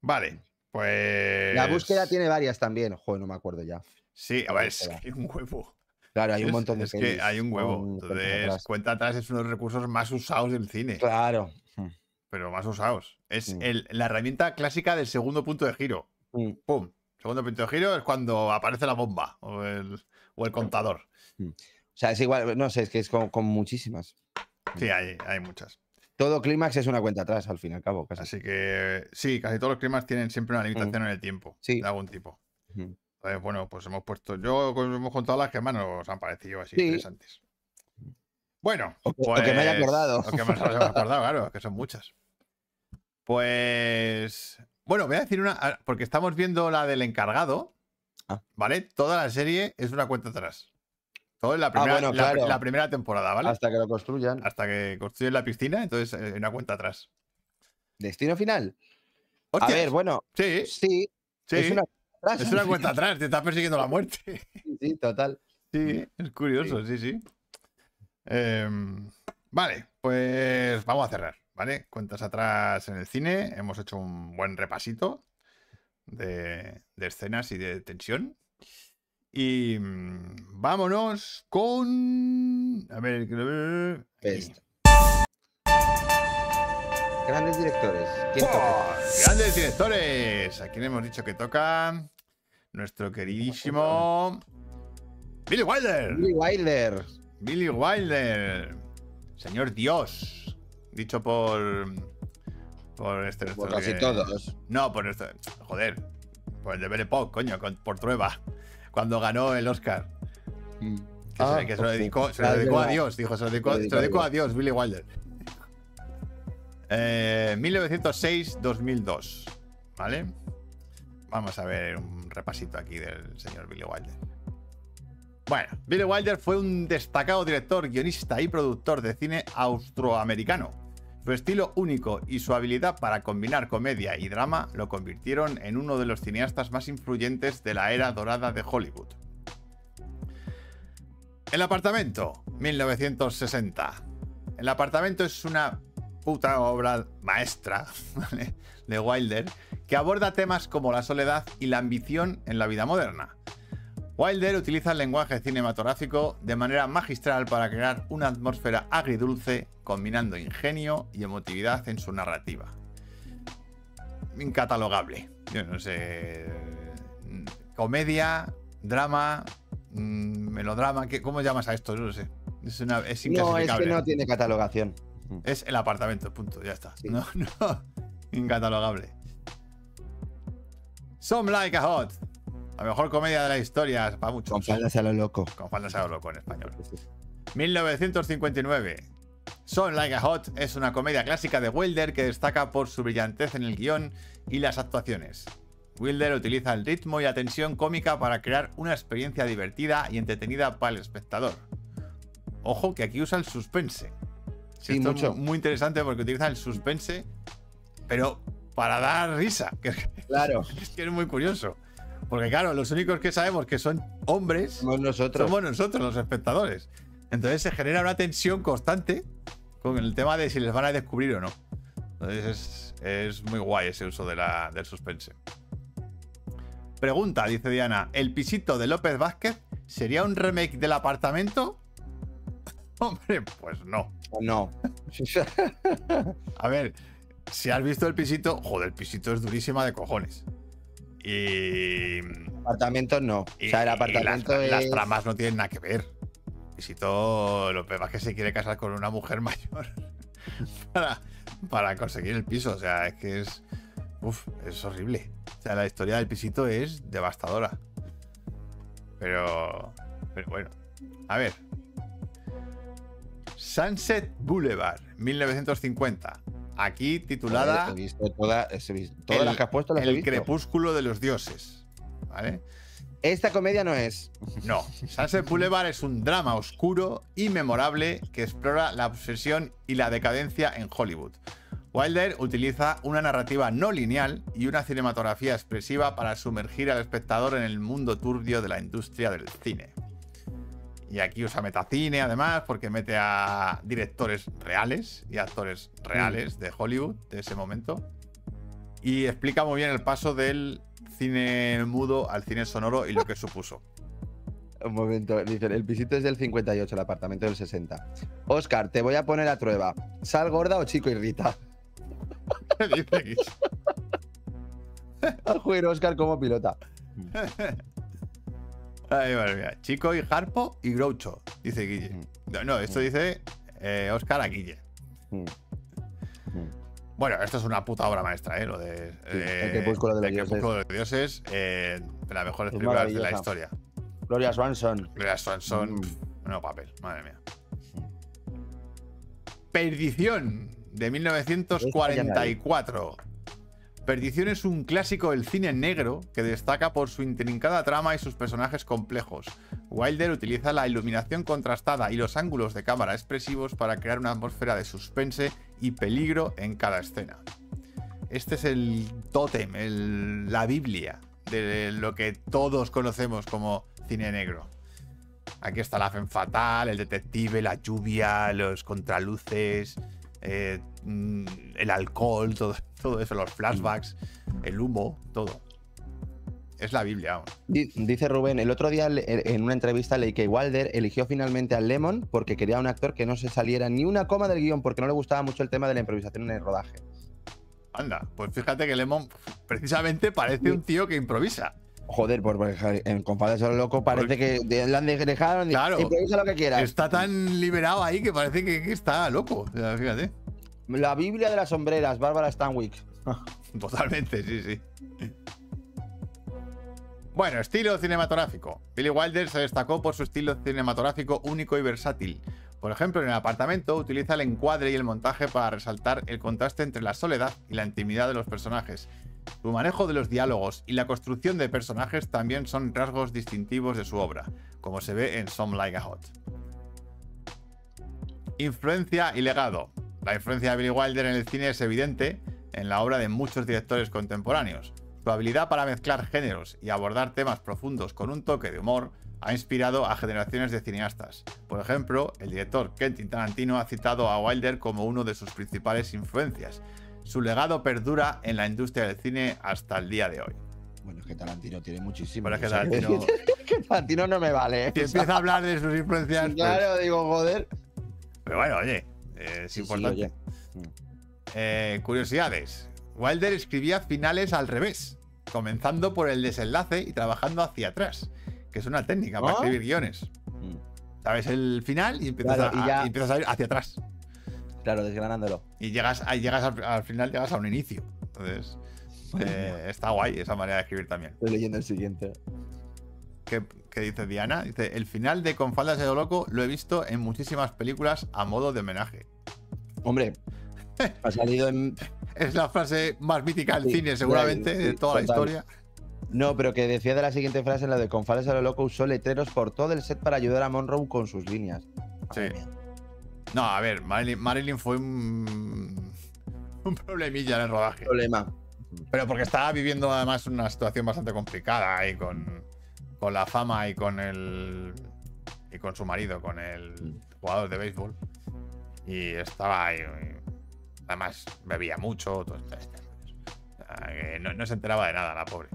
Vale, pues. La búsqueda tiene varias también. Joder, no me acuerdo ya. Sí, a ver, es que hay un huevo. Claro, hay un montón de Es que hay un huevo. Entonces, atrás. cuenta atrás es uno de los recursos más usados del cine. Claro. Pero más usados. Es Mm. el- la herramienta clásica del segundo punto de giro. Mm. ¡Pum! Segundo punto de giro es cuando aparece la bomba o el, o el contador. O sea, es igual, no sé, es que es con, con muchísimas. Sí, hay, hay muchas. Todo clímax es una cuenta atrás, al fin y al cabo. casi. Así que sí, casi todos los climas tienen siempre una limitación en el tiempo. Mm. Sí. De algún tipo. Entonces, bueno, pues hemos puesto. Yo hemos contado las que más nos han parecido así Sí. interesantes. Bueno, O que- o que me haya pues, acordado. O que me haya acordado, claro, que son muchas. Pues. Bueno, voy a decir una. Porque estamos viendo la del encargado. Ah. ¿Vale? Toda la serie es una cuenta atrás. Todo en la primera, Ah, bueno, la, claro. la primera temporada, ¿vale? Hasta, Hasta que lo construyan. que construyen la piscina, entonces eh, una cuenta atrás. Destino final. Hostia, A ver, bueno, sí, sí, sí. es una atrás, Es una cuenta atrás, te está persiguiendo la muerte. Sí, sí, total. Sí, es curioso, sí, sí. Em, vale, pues vamos a cerrar, ¿vale? ¿vale? Cuentas atrás en el cine, hemos hecho un buen repasito de, de escenas y de tensión. Y mm, vámonos con... A ver, Best. Grandes directores. ¿Quién toca? Grandes directores. ¿A quién hemos dicho que toca? Nuestro queridísimo Billy Wilder. Billy Wilder. Billy Wilder. Señor Dios. Dicho por. Por este. Por casi que- todos. No, por esto. Joder. Por el de Belle coño, con- por Trueba. Cuando ganó el Oscar. Que, Ah, se, que se lo dedicó, se lo Ah, dedicó a. Dios, dijo, se lo dedicó, Se lo dedicó a a Dios, Billy Wilder. Eh, 1906-2002, ¿vale? Vamos a ver un repasito aquí del señor Billy Wilder. Bueno, Billy Wilder fue un destacado director, guionista y productor de cine austroamericano. Su estilo único y su habilidad para combinar comedia y drama lo convirtieron en uno de los cineastas más influyentes de la era dorada de Hollywood. El apartamento, 1960. El apartamento es una puta obra maestra de Wilder que aborda temas como la soledad y la ambición en la vida moderna. Wilder utiliza el lenguaje cinematográfico de manera magistral para crear una atmósfera agridulce, combinando ingenio y emotividad en su narrativa. Incatalogable. Yo no sé. Comedia, drama, mm, melodrama. ¿qué- ¿Cómo llamas a esto? No lo sé. Es, una, es No, es que no tiene catalogación. Es el apartamento, punto, ya está. Sí. No, no, incatalogable. Some Like a Hot. La mejor comedia de la historia para muchos. Con faldas a lo loco. Con faldas a lo loco en español. 1959. Some Like a Hot es una comedia clásica de Wilder que destaca por su brillantez en el guion y las actuaciones. Wilder utiliza el ritmo y la tensión cómica para crear una experiencia divertida y entretenida para el espectador. Ojo que aquí usa el suspense. Sí, Esto mucho. es muy interesante porque utiliza el suspense, pero para dar risa. Claro, es que es muy curioso. Porque claro, los únicos que sabemos que son hombres somos nosotros. somos nosotros, los espectadores. Entonces se genera una tensión constante con el tema de si les van a descubrir o no. Entonces es, es muy guay ese uso de la, del suspense. Pregunta, dice Diana, ¿el pisito de López Vázquez sería un remake del apartamento? Hombre, pues no. No. A ver, si has visto el pisito, joder, el pisito es durísima de cojones. Y. apartamento no. o sea, el apartamento las, tramas no tienen nada que ver. Pisito, lo peor es que se quiere casar con una mujer mayor para, para conseguir el piso. O sea, es que es. Uf, es horrible. O sea, la historia del pisito es devastadora. Pero. Pero bueno. A ver. Sunset Boulevard, 1950. Aquí titulada He visto toda- he visto- todas El- las que has puesto las he El visto. crepúsculo de los dioses. ¿Vale? Esta comedia no es. No, Sunset Boulevard es un drama oscuro y memorable que explora la obsesión y la decadencia en Hollywood. Wilder utiliza una narrativa no lineal y una cinematografía expresiva para sumergir al espectador en el mundo turbio de la industria del cine. Y aquí usa metacine además porque mete a directores reales y actores reales de Hollywood de ese momento. Y explica muy bien el paso del cine mudo al cine sonoro y lo que supuso. Un momento, dicen, el pisito es del 58, el apartamento del 60. Oscar, te voy a poner a prueba. ¿Sal gorda o chico y Rita? Dice aquí. A jugar Oscar como pilota. Ay. Chico y Harpo y Groucho, dice Guille. No, no, esto dice eh, Oscar a Guille. Mm. Bueno, esto es una puta obra maestra, ¿eh? Lo de. El Crepúsculo de los El Dioses. Crepúsculo de los Dioses, eh, de las mejores Es películas de la historia. Gloria Swanson. Gloria Swanson, Mm. no papel, madre mía. Perdición, de 1944. Perdición es un clásico del cine negro que destaca por su intrincada trama y sus personajes complejos. Wilder utiliza la iluminación contrastada y los ángulos de cámara expresivos para crear una atmósfera de suspense y peligro en cada escena. Este es el tótem, el- la Biblia de lo que todos conocemos como cine negro. Aquí está la Femme Fatal, el detective, la lluvia, los contraluces, eh, mm, el alcohol, todo, todo eso, los flashbacks, el humo, todo. Es la Biblia, Dice Rubén, el otro día en una entrevista leí que Wilder eligió finalmente a Lemon porque quería un actor que no se saliera ni una coma del guion porque no le gustaba mucho el tema de la improvisación en el rodaje. Anda, pues fíjate que Lemon precisamente parece un tío que improvisa. Joder, por, por- en Compadre Solo Loco parece Porque- que le han de- dejaron de- Claro. improvisa lo que quieras. Está tan liberado ahí que parece que, que está loco. O sea, fíjate. La Biblia de las sombreras, Bárbara Stanwyck. Totalmente, sí, sí. Bueno, estilo cinematográfico. Billy Wilder se destacó por su estilo cinematográfico único y versátil. Por ejemplo, en el apartamento utiliza el encuadre y el montaje para resaltar el contraste entre la soledad y la intimidad de los personajes. Su manejo de los diálogos y la construcción de personajes también son rasgos distintivos de su obra, como se ve en Some Like a Hot. Influencia y legado. La influencia de Billy Wilder en el cine es evidente en la obra de muchos directores contemporáneos. Su habilidad para mezclar géneros y abordar temas profundos con un toque de humor ha inspirado a generaciones de cineastas. Por ejemplo, el director Quentin Tarantino ha citado a Wilder como uno de sus principales influencias. Su legado perdura en la industria del cine hasta el día de hoy. Bueno, es que Tarantino tiene muchísimo. Pero es que Tarantino- que Tarantino no me vale. ¿eh? Si empieza a hablar de sus influencias, pues- Claro, digo, joder. pero bueno, oye, es Sí, sí, importante. oye. Eh, curiosidades. Wilder escribía finales al revés, comenzando por el desenlace y trabajando hacia atrás, que es una técnica para ¿Ah? escribir guiones. Mm. Sabes el final y empiezas, Claro, a, y ya- y empiezas a ir hacia atrás. Claro, desgranándolo. Y llegas, llegas al, al final, llegas a un inicio. Entonces, eh, está guay esa manera de escribir también. Estoy leyendo el siguiente. ¿Qué, qué dice Diana? Dice, el final de Con faldas de loco lo he visto en muchísimas películas a modo de homenaje. Hombre, ha salido en. Es la frase más mítica del Sí, cine, seguramente, sí, de toda la total. historia. No, pero que decía de la siguiente frase, en la de con Fales a lo loco, usó letreros por todo el set para ayudar a Monroe con sus líneas. Sí. No, a ver, Marilyn, Marilyn fue un, un problemilla en el rodaje. Problema. Pero porque estaba viviendo además una situación bastante complicada ahí con, con la fama y con el. y con su marido, con el jugador de béisbol. Y estaba ahí. Además, bebía mucho. Todo este- no, no se enteraba de nada, la pobre.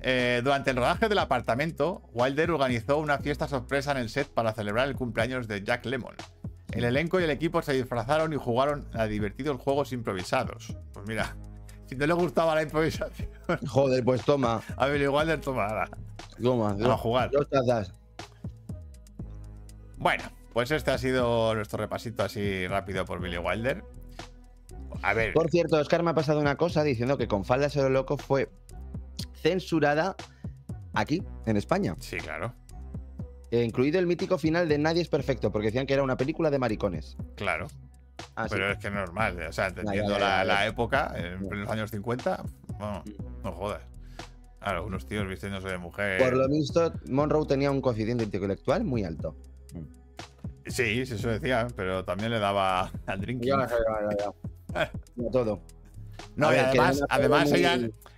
Eh, durante el rodaje del apartamento, Wilder organizó una fiesta sorpresa en el set para celebrar el cumpleaños de Jack Lemon. El elenco y el equipo se disfrazaron y jugaron a divertidos juegos improvisados. Pues mira, si no le gustaba la improvisación, Joder, pues toma. a Billy Wilder toma Toma. a jugar. Dos tazas. Bueno, pues este ha sido nuestro repasito así rápido por Billy Wilder. A ver, Por cierto, Oscar me ha pasado una cosa diciendo que con Faldas a lo loco fue censurada aquí, en España. sí, claro, Eh, incluido el mítico final de Nadie es perfecto, porque decían que era una película de maricones. claro. Ah, sí. Pero es que es normal, o sea, entendiendo la, época, en los años 50, bueno, no jodas. Claro, unos tíos vistiéndose de mujer. Por lo visto, Monroe tenía un coeficiente intelectual muy alto. Sí, sí, eso decía, pero también le daba al drinking. A todo. No, y además, además ella,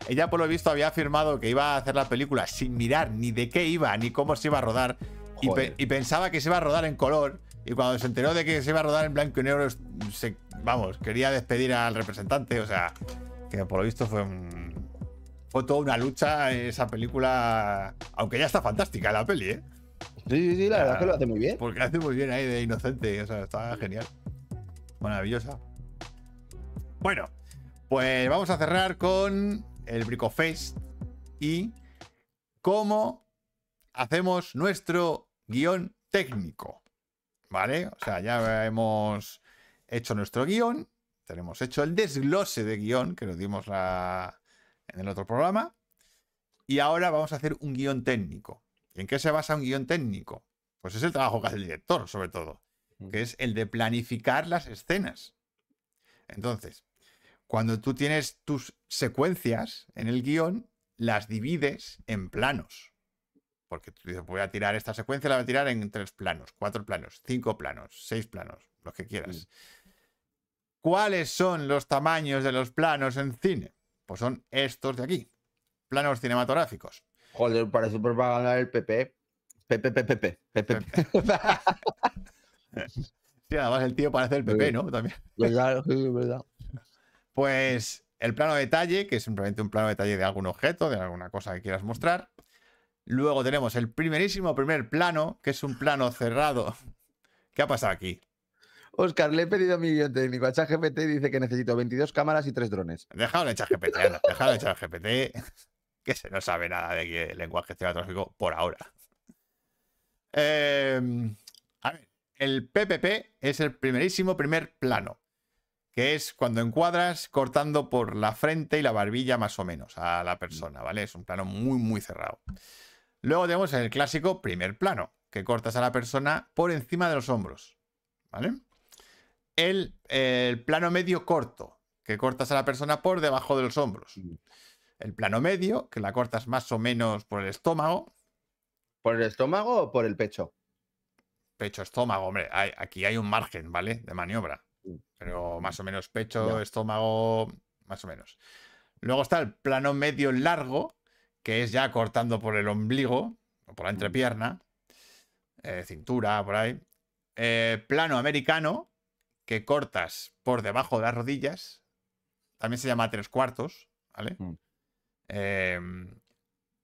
ella por lo visto había afirmado que iba a hacer la película sin mirar ni de qué iba ni cómo se iba a rodar y, pe- y pensaba que se iba a rodar en color y cuando se enteró de que se iba a rodar en blanco y negro, se, vamos, quería despedir al representante, o sea, que por lo visto fue un- fue toda una lucha esa película, aunque ya está fantástica la peli, ¿eh? Sí, sí, sí, la verdad es que lo hace muy bien. Porque hace muy bien ahí de inocente, o sea, está genial. Maravillosa. Bueno, pues vamos a cerrar con el Bricofest y cómo hacemos nuestro guion técnico. ¿Vale? O sea, ya hemos hecho nuestro guion, tenemos hecho el desglose de guion que nos dimos la- en el otro programa. Y ahora vamos a hacer un guion técnico. ¿Y en qué se basa un guion técnico? Pues es el trabajo que hace el director, sobre todo, que es el de planificar las escenas. Entonces, cuando tú tienes tus secuencias en el guion, las divides en planos. Porque tú dices, voy a tirar esta secuencia, la voy a tirar en tres planos, cuatro planos, cinco planos, seis planos, los que quieras. ¿Cuáles son los tamaños de los planos en cine? Pues son estos de aquí. Planos cinematográficos. Joder, parece propaganda del PP. PP, PP, PP, PP. Sí, además el tío parece el PP, ¿no? También. ¿Verdad? Sí, verdad. Pues el plano de detalle, que es simplemente un plano de detalle de algún objeto, de alguna cosa que quieras mostrar. Luego tenemos el primerísimo primer plano, que es un plano cerrado. ¿Qué ha pasado aquí? Oscar, le he pedido a mi guion técnico. A ChatGPT dice que necesito 22 cámaras y 3 drones. Dejadlo de echar GPT, anda, dejadlo de echar GPT, que se no sabe nada de lenguaje cinematográfico por ahora. Eh, a ver, el PPP es el primerísimo primer plano, que es cuando encuadras cortando por la frente y la barbilla más o menos a la persona, ¿vale? Es un plano muy, muy cerrado. Luego tenemos el clásico primer plano, que cortas a la persona por encima de los hombros, ¿vale? El, el plano medio corto, que cortas a la persona por debajo de los hombros. El plano medio, que la cortas más o menos por el estómago. ¿Por el estómago o por el pecho? Pecho, estómago, hombre, hay- aquí hay un margen, ¿vale? De maniobra. Mm. Pero más o menos pecho, estómago, más o menos. Luego está el plano medio largo, que es ya cortando por el ombligo, o por la Mm. entrepierna, eh, cintura, por ahí. Eh, plano americano, que cortas por debajo de las rodillas. También se llama tres cuartos, ¿vale? Mm. Em,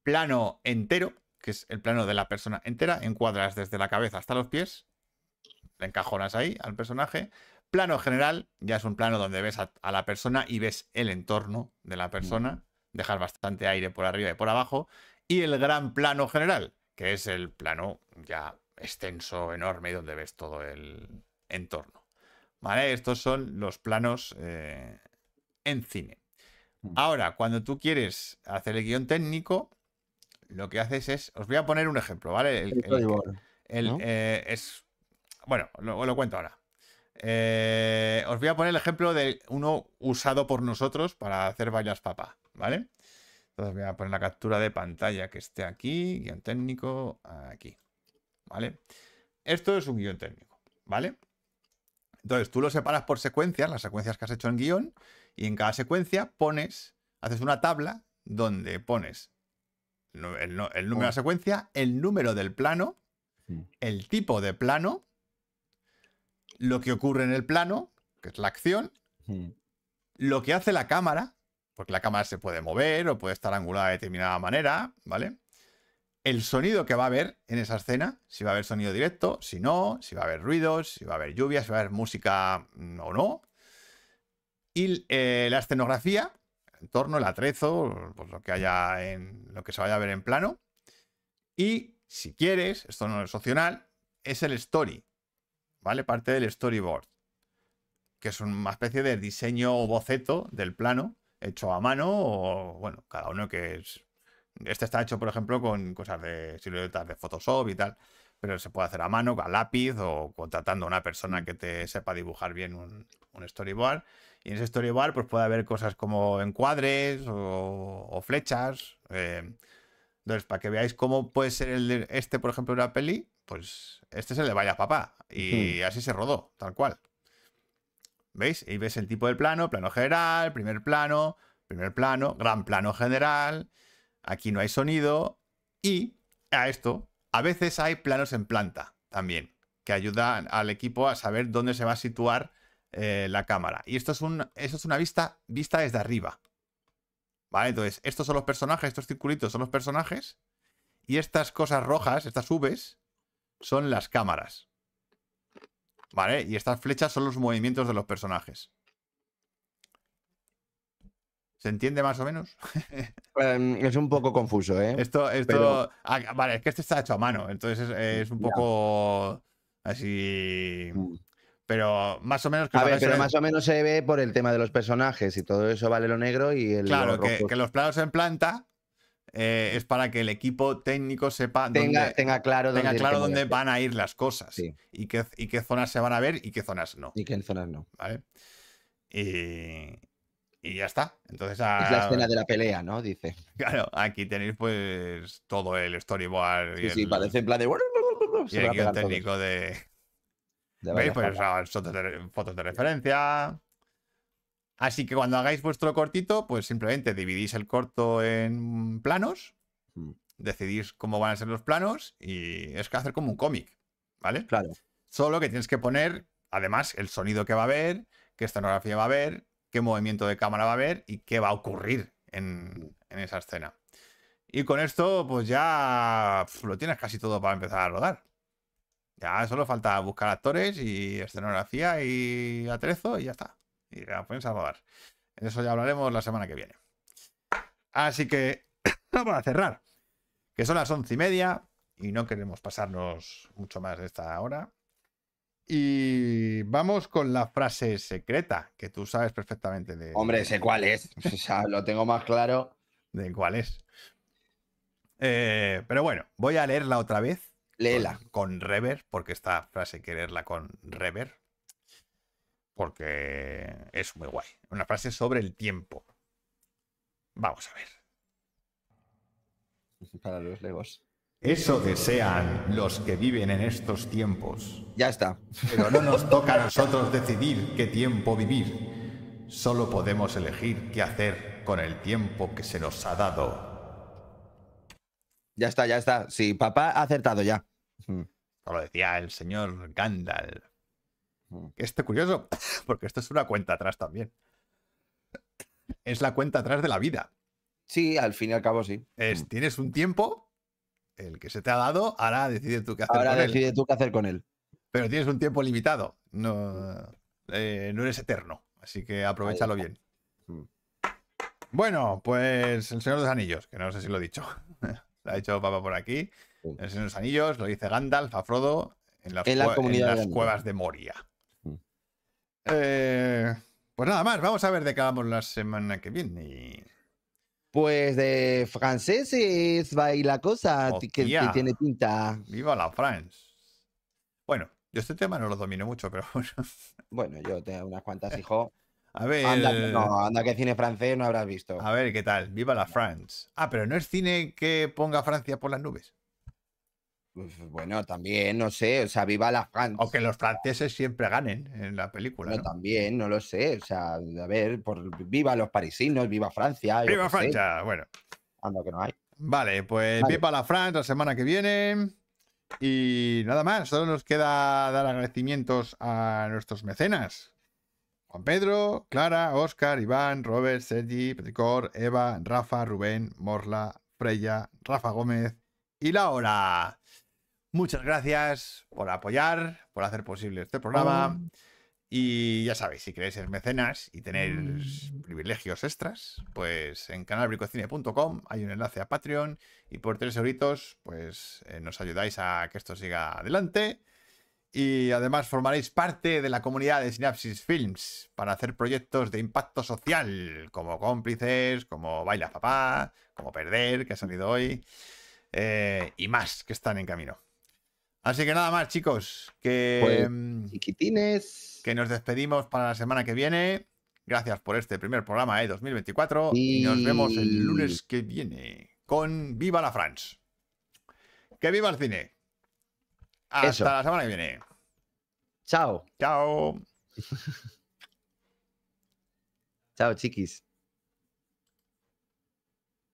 plano entero, que es el plano de la persona entera, encuadras desde la cabeza hasta los pies, le encajonas ahí al personaje. Plano general, ya es un plano donde ves a, a la persona y ves el entorno de la persona, dejas bastante aire por arriba y por abajo. Y el gran plano general, que es el plano ya extenso, enorme, donde ves todo el entorno. ¿Vale? Estos son los planos eh, en cine. Mm. Ahora, cuando tú quieres hacer el guion técnico, lo que haces es. Os voy a poner un ejemplo, ¿vale? El- el- Storyboard. el, ¿no? eh, es. Bueno, lo, os lo cuento ahora. Eh, os voy a poner el ejemplo de uno usado por nosotros para hacer bailas papá, ¿vale? Entonces voy a poner la captura de pantalla que esté aquí, guion técnico, aquí, ¿vale? Esto es un guion técnico, ¿vale? Entonces tú lo separas por secuencias, las secuencias que has hecho en guion, y en cada secuencia pones, haces una tabla donde pones el, número de la secuencia, el número del plano, el tipo de plano, lo que ocurre en el plano, que es la acción, lo que hace la cámara, porque la cámara se puede mover o puede estar angulada de determinada manera, ¿vale? El sonido que va a haber en esa escena, si va a haber sonido directo, si no, si va a haber ruidos, si va a haber lluvia, si va a haber música mm, o no. Y eh, la escenografía, el entorno, el atrezo, pues lo que haya en lo que se vaya a ver en plano. Y si quieres, esto no es opcional, es el story, ¿vale? Parte del storyboard que es una especie de diseño o boceto del plano hecho a mano o, bueno, cada uno que es... Este está hecho, por ejemplo, con cosas de siluetas de Photoshop y tal, pero se puede hacer a mano, a lápiz o contratando a una persona que te sepa dibujar bien un, un storyboard. Y en ese storyboard pues puede haber cosas como encuadres o, o flechas. eh, entonces, para que veáis cómo puede ser el de este, por ejemplo, una peli, pues este es el de Vaya Papá. Y así se rodó, tal cual. ¿Veis? Y ves el tipo del plano, plano general, primer plano, primer plano, gran plano general. Aquí no hay sonido. Y a esto, a veces hay planos en planta también, que ayudan al equipo a saber dónde se va a situar eh, la cámara. Y esto es, un, esto es una vista, vista desde arriba. ¿Vale? Entonces, estos son los personajes, estos circulitos son los personajes. Y estas cosas rojas, estas Vs, son las cámaras. ¿Vale? Y estas flechas son los movimientos de los personajes. ¿Se entiende más o menos? Em, es un poco confuso, ¿eh? Esto, esto. Pero- ah, vale, es que este está hecho a mano, entonces es, es un poco así. Pero más o menos que A ver, pero más o menos se ve por el tema de los personajes y todo eso vale lo negro y el Claro, lo que, los planos en planta eh, es para que el equipo técnico sepa tenga, dónde, tenga claro tenga dónde, claro dónde van a ir las cosas Sí. y, qué, y qué zonas se van a ver y qué zonas no. y en zonas no. ¿Vale? Y, y ya está. Entonces, Es la escena de la pelea, ¿no? Dice. claro, aquí tenéis pues todo el storyboard y Sí, sí, el, parece en plan de. y el todos. técnico De ¿Veis? Pues fotos de, fotos de referencia. Así que cuando hagáis vuestro cortito, pues simplemente dividís el corto en planos, Mm. decidís cómo van a ser los planos y es que hacer como un cómic, ¿vale? Claro. Solo que tienes que poner además el sonido que va a haber, qué escenografía va a haber, qué movimiento de cámara va a haber y qué va a ocurrir en, en esa escena. Y con esto, pues ya lo tienes casi todo para empezar a rodar. Ya solo falta buscar actores y escenografía y atrezo y ya está. Y la pones a rodar. De eso ya hablaremos la semana que viene. Así que, para cerrar, que son las once y media y no queremos pasarnos mucho más de esta hora. Y vamos con la frase secreta, que tú sabes perfectamente de, Hombre, sé cuál es. O sea, lo tengo más claro. de cuál es. Eh, pero bueno, voy a leerla otra vez. Léela. Con, con rever, porque esta frase hay que leerla con rever. Porque es muy guay. Una frase sobre el tiempo. Vamos a ver. Para los legos. Eso desean los que viven en estos tiempos. Ya está. Pero no nos toca a nosotros decidir qué tiempo vivir. Solo podemos elegir qué hacer con el tiempo que se nos ha dado. Ya está, ya está. Sí, papá ha acertado ya. Mm. Lo decía el señor Gandalf. Mm. Este curioso, porque esto es una cuenta atrás también. Es la cuenta atrás de la vida. Sí, al fin y al cabo sí. Es, Mm. tienes un tiempo, el que se te ha dado, ahora decide tú qué hacer Ahora con él. decide tú qué hacer con él. Pero tienes un tiempo limitado. No, eh, no eres eterno. Así que aprovechalo bien. Bueno, pues el Señor de los Anillos, que no sé si lo he dicho. lo ha dicho papá por aquí. Sí. De los Anillos lo dice Gandalf a Frodo en las, En la comunidad cuevas de Moria. Mm. Eh, pues nada más, vamos a ver de qué hablamos la semana que viene. Pues de franceses va y la cosa que, tiene pinta. ¡Viva la France! Bueno, yo este tema no lo domino mucho, pero bueno. Bueno, yo tengo unas cuantas, hijo. A ver. Anda, que no, anda que cine francés no habrás visto. A ver qué tal. ¡Viva la France! Ah, pero no es cine que ponga Francia por las nubes. Pues, bueno, también, no sé, o sea, viva la France. O que los franceses siempre ganen en la película. ¿no? también, no lo sé. O sea, a ver, por, viva los parisinos, viva Francia. ¡Viva sé. Francia! Bueno. Anda que no hay. Vale, pues Vale. viva la France la semana que viene. Y nada más, solo nos queda dar agradecimientos a nuestros mecenas. Juan Pedro, Clara, Oscar, Iván, Robert, Sergi, Petricor, Eva, Rafa, Rubén, Morla, Freya, Rafa Gómez y Laura. Muchas gracias por apoyar, por hacer posible este programa. Y ya sabéis, si queréis ser mecenas y tener privilegios extras, pues en canalbricocine.com hay un enlace a Patreon y por tres euritos, pues eh, nos ayudáis a que esto siga adelante. Y además formaréis parte de la comunidad de Synapsis Films para hacer proyectos de impacto social, como cómplices, como Baila Papá, como Perder, que ha salido hoy, eh, y más que están en camino. Así que nada más, chicos, que... Pues, mm, Chiquitines. que nos despedimos para la semana que viene. Gracias por este primer programa de 2024 y nos vemos el Y- lunes que viene con Viva la France. Que viva el cine. Hasta Eso. la semana que viene. Chao. Chao. Chao, chiquis.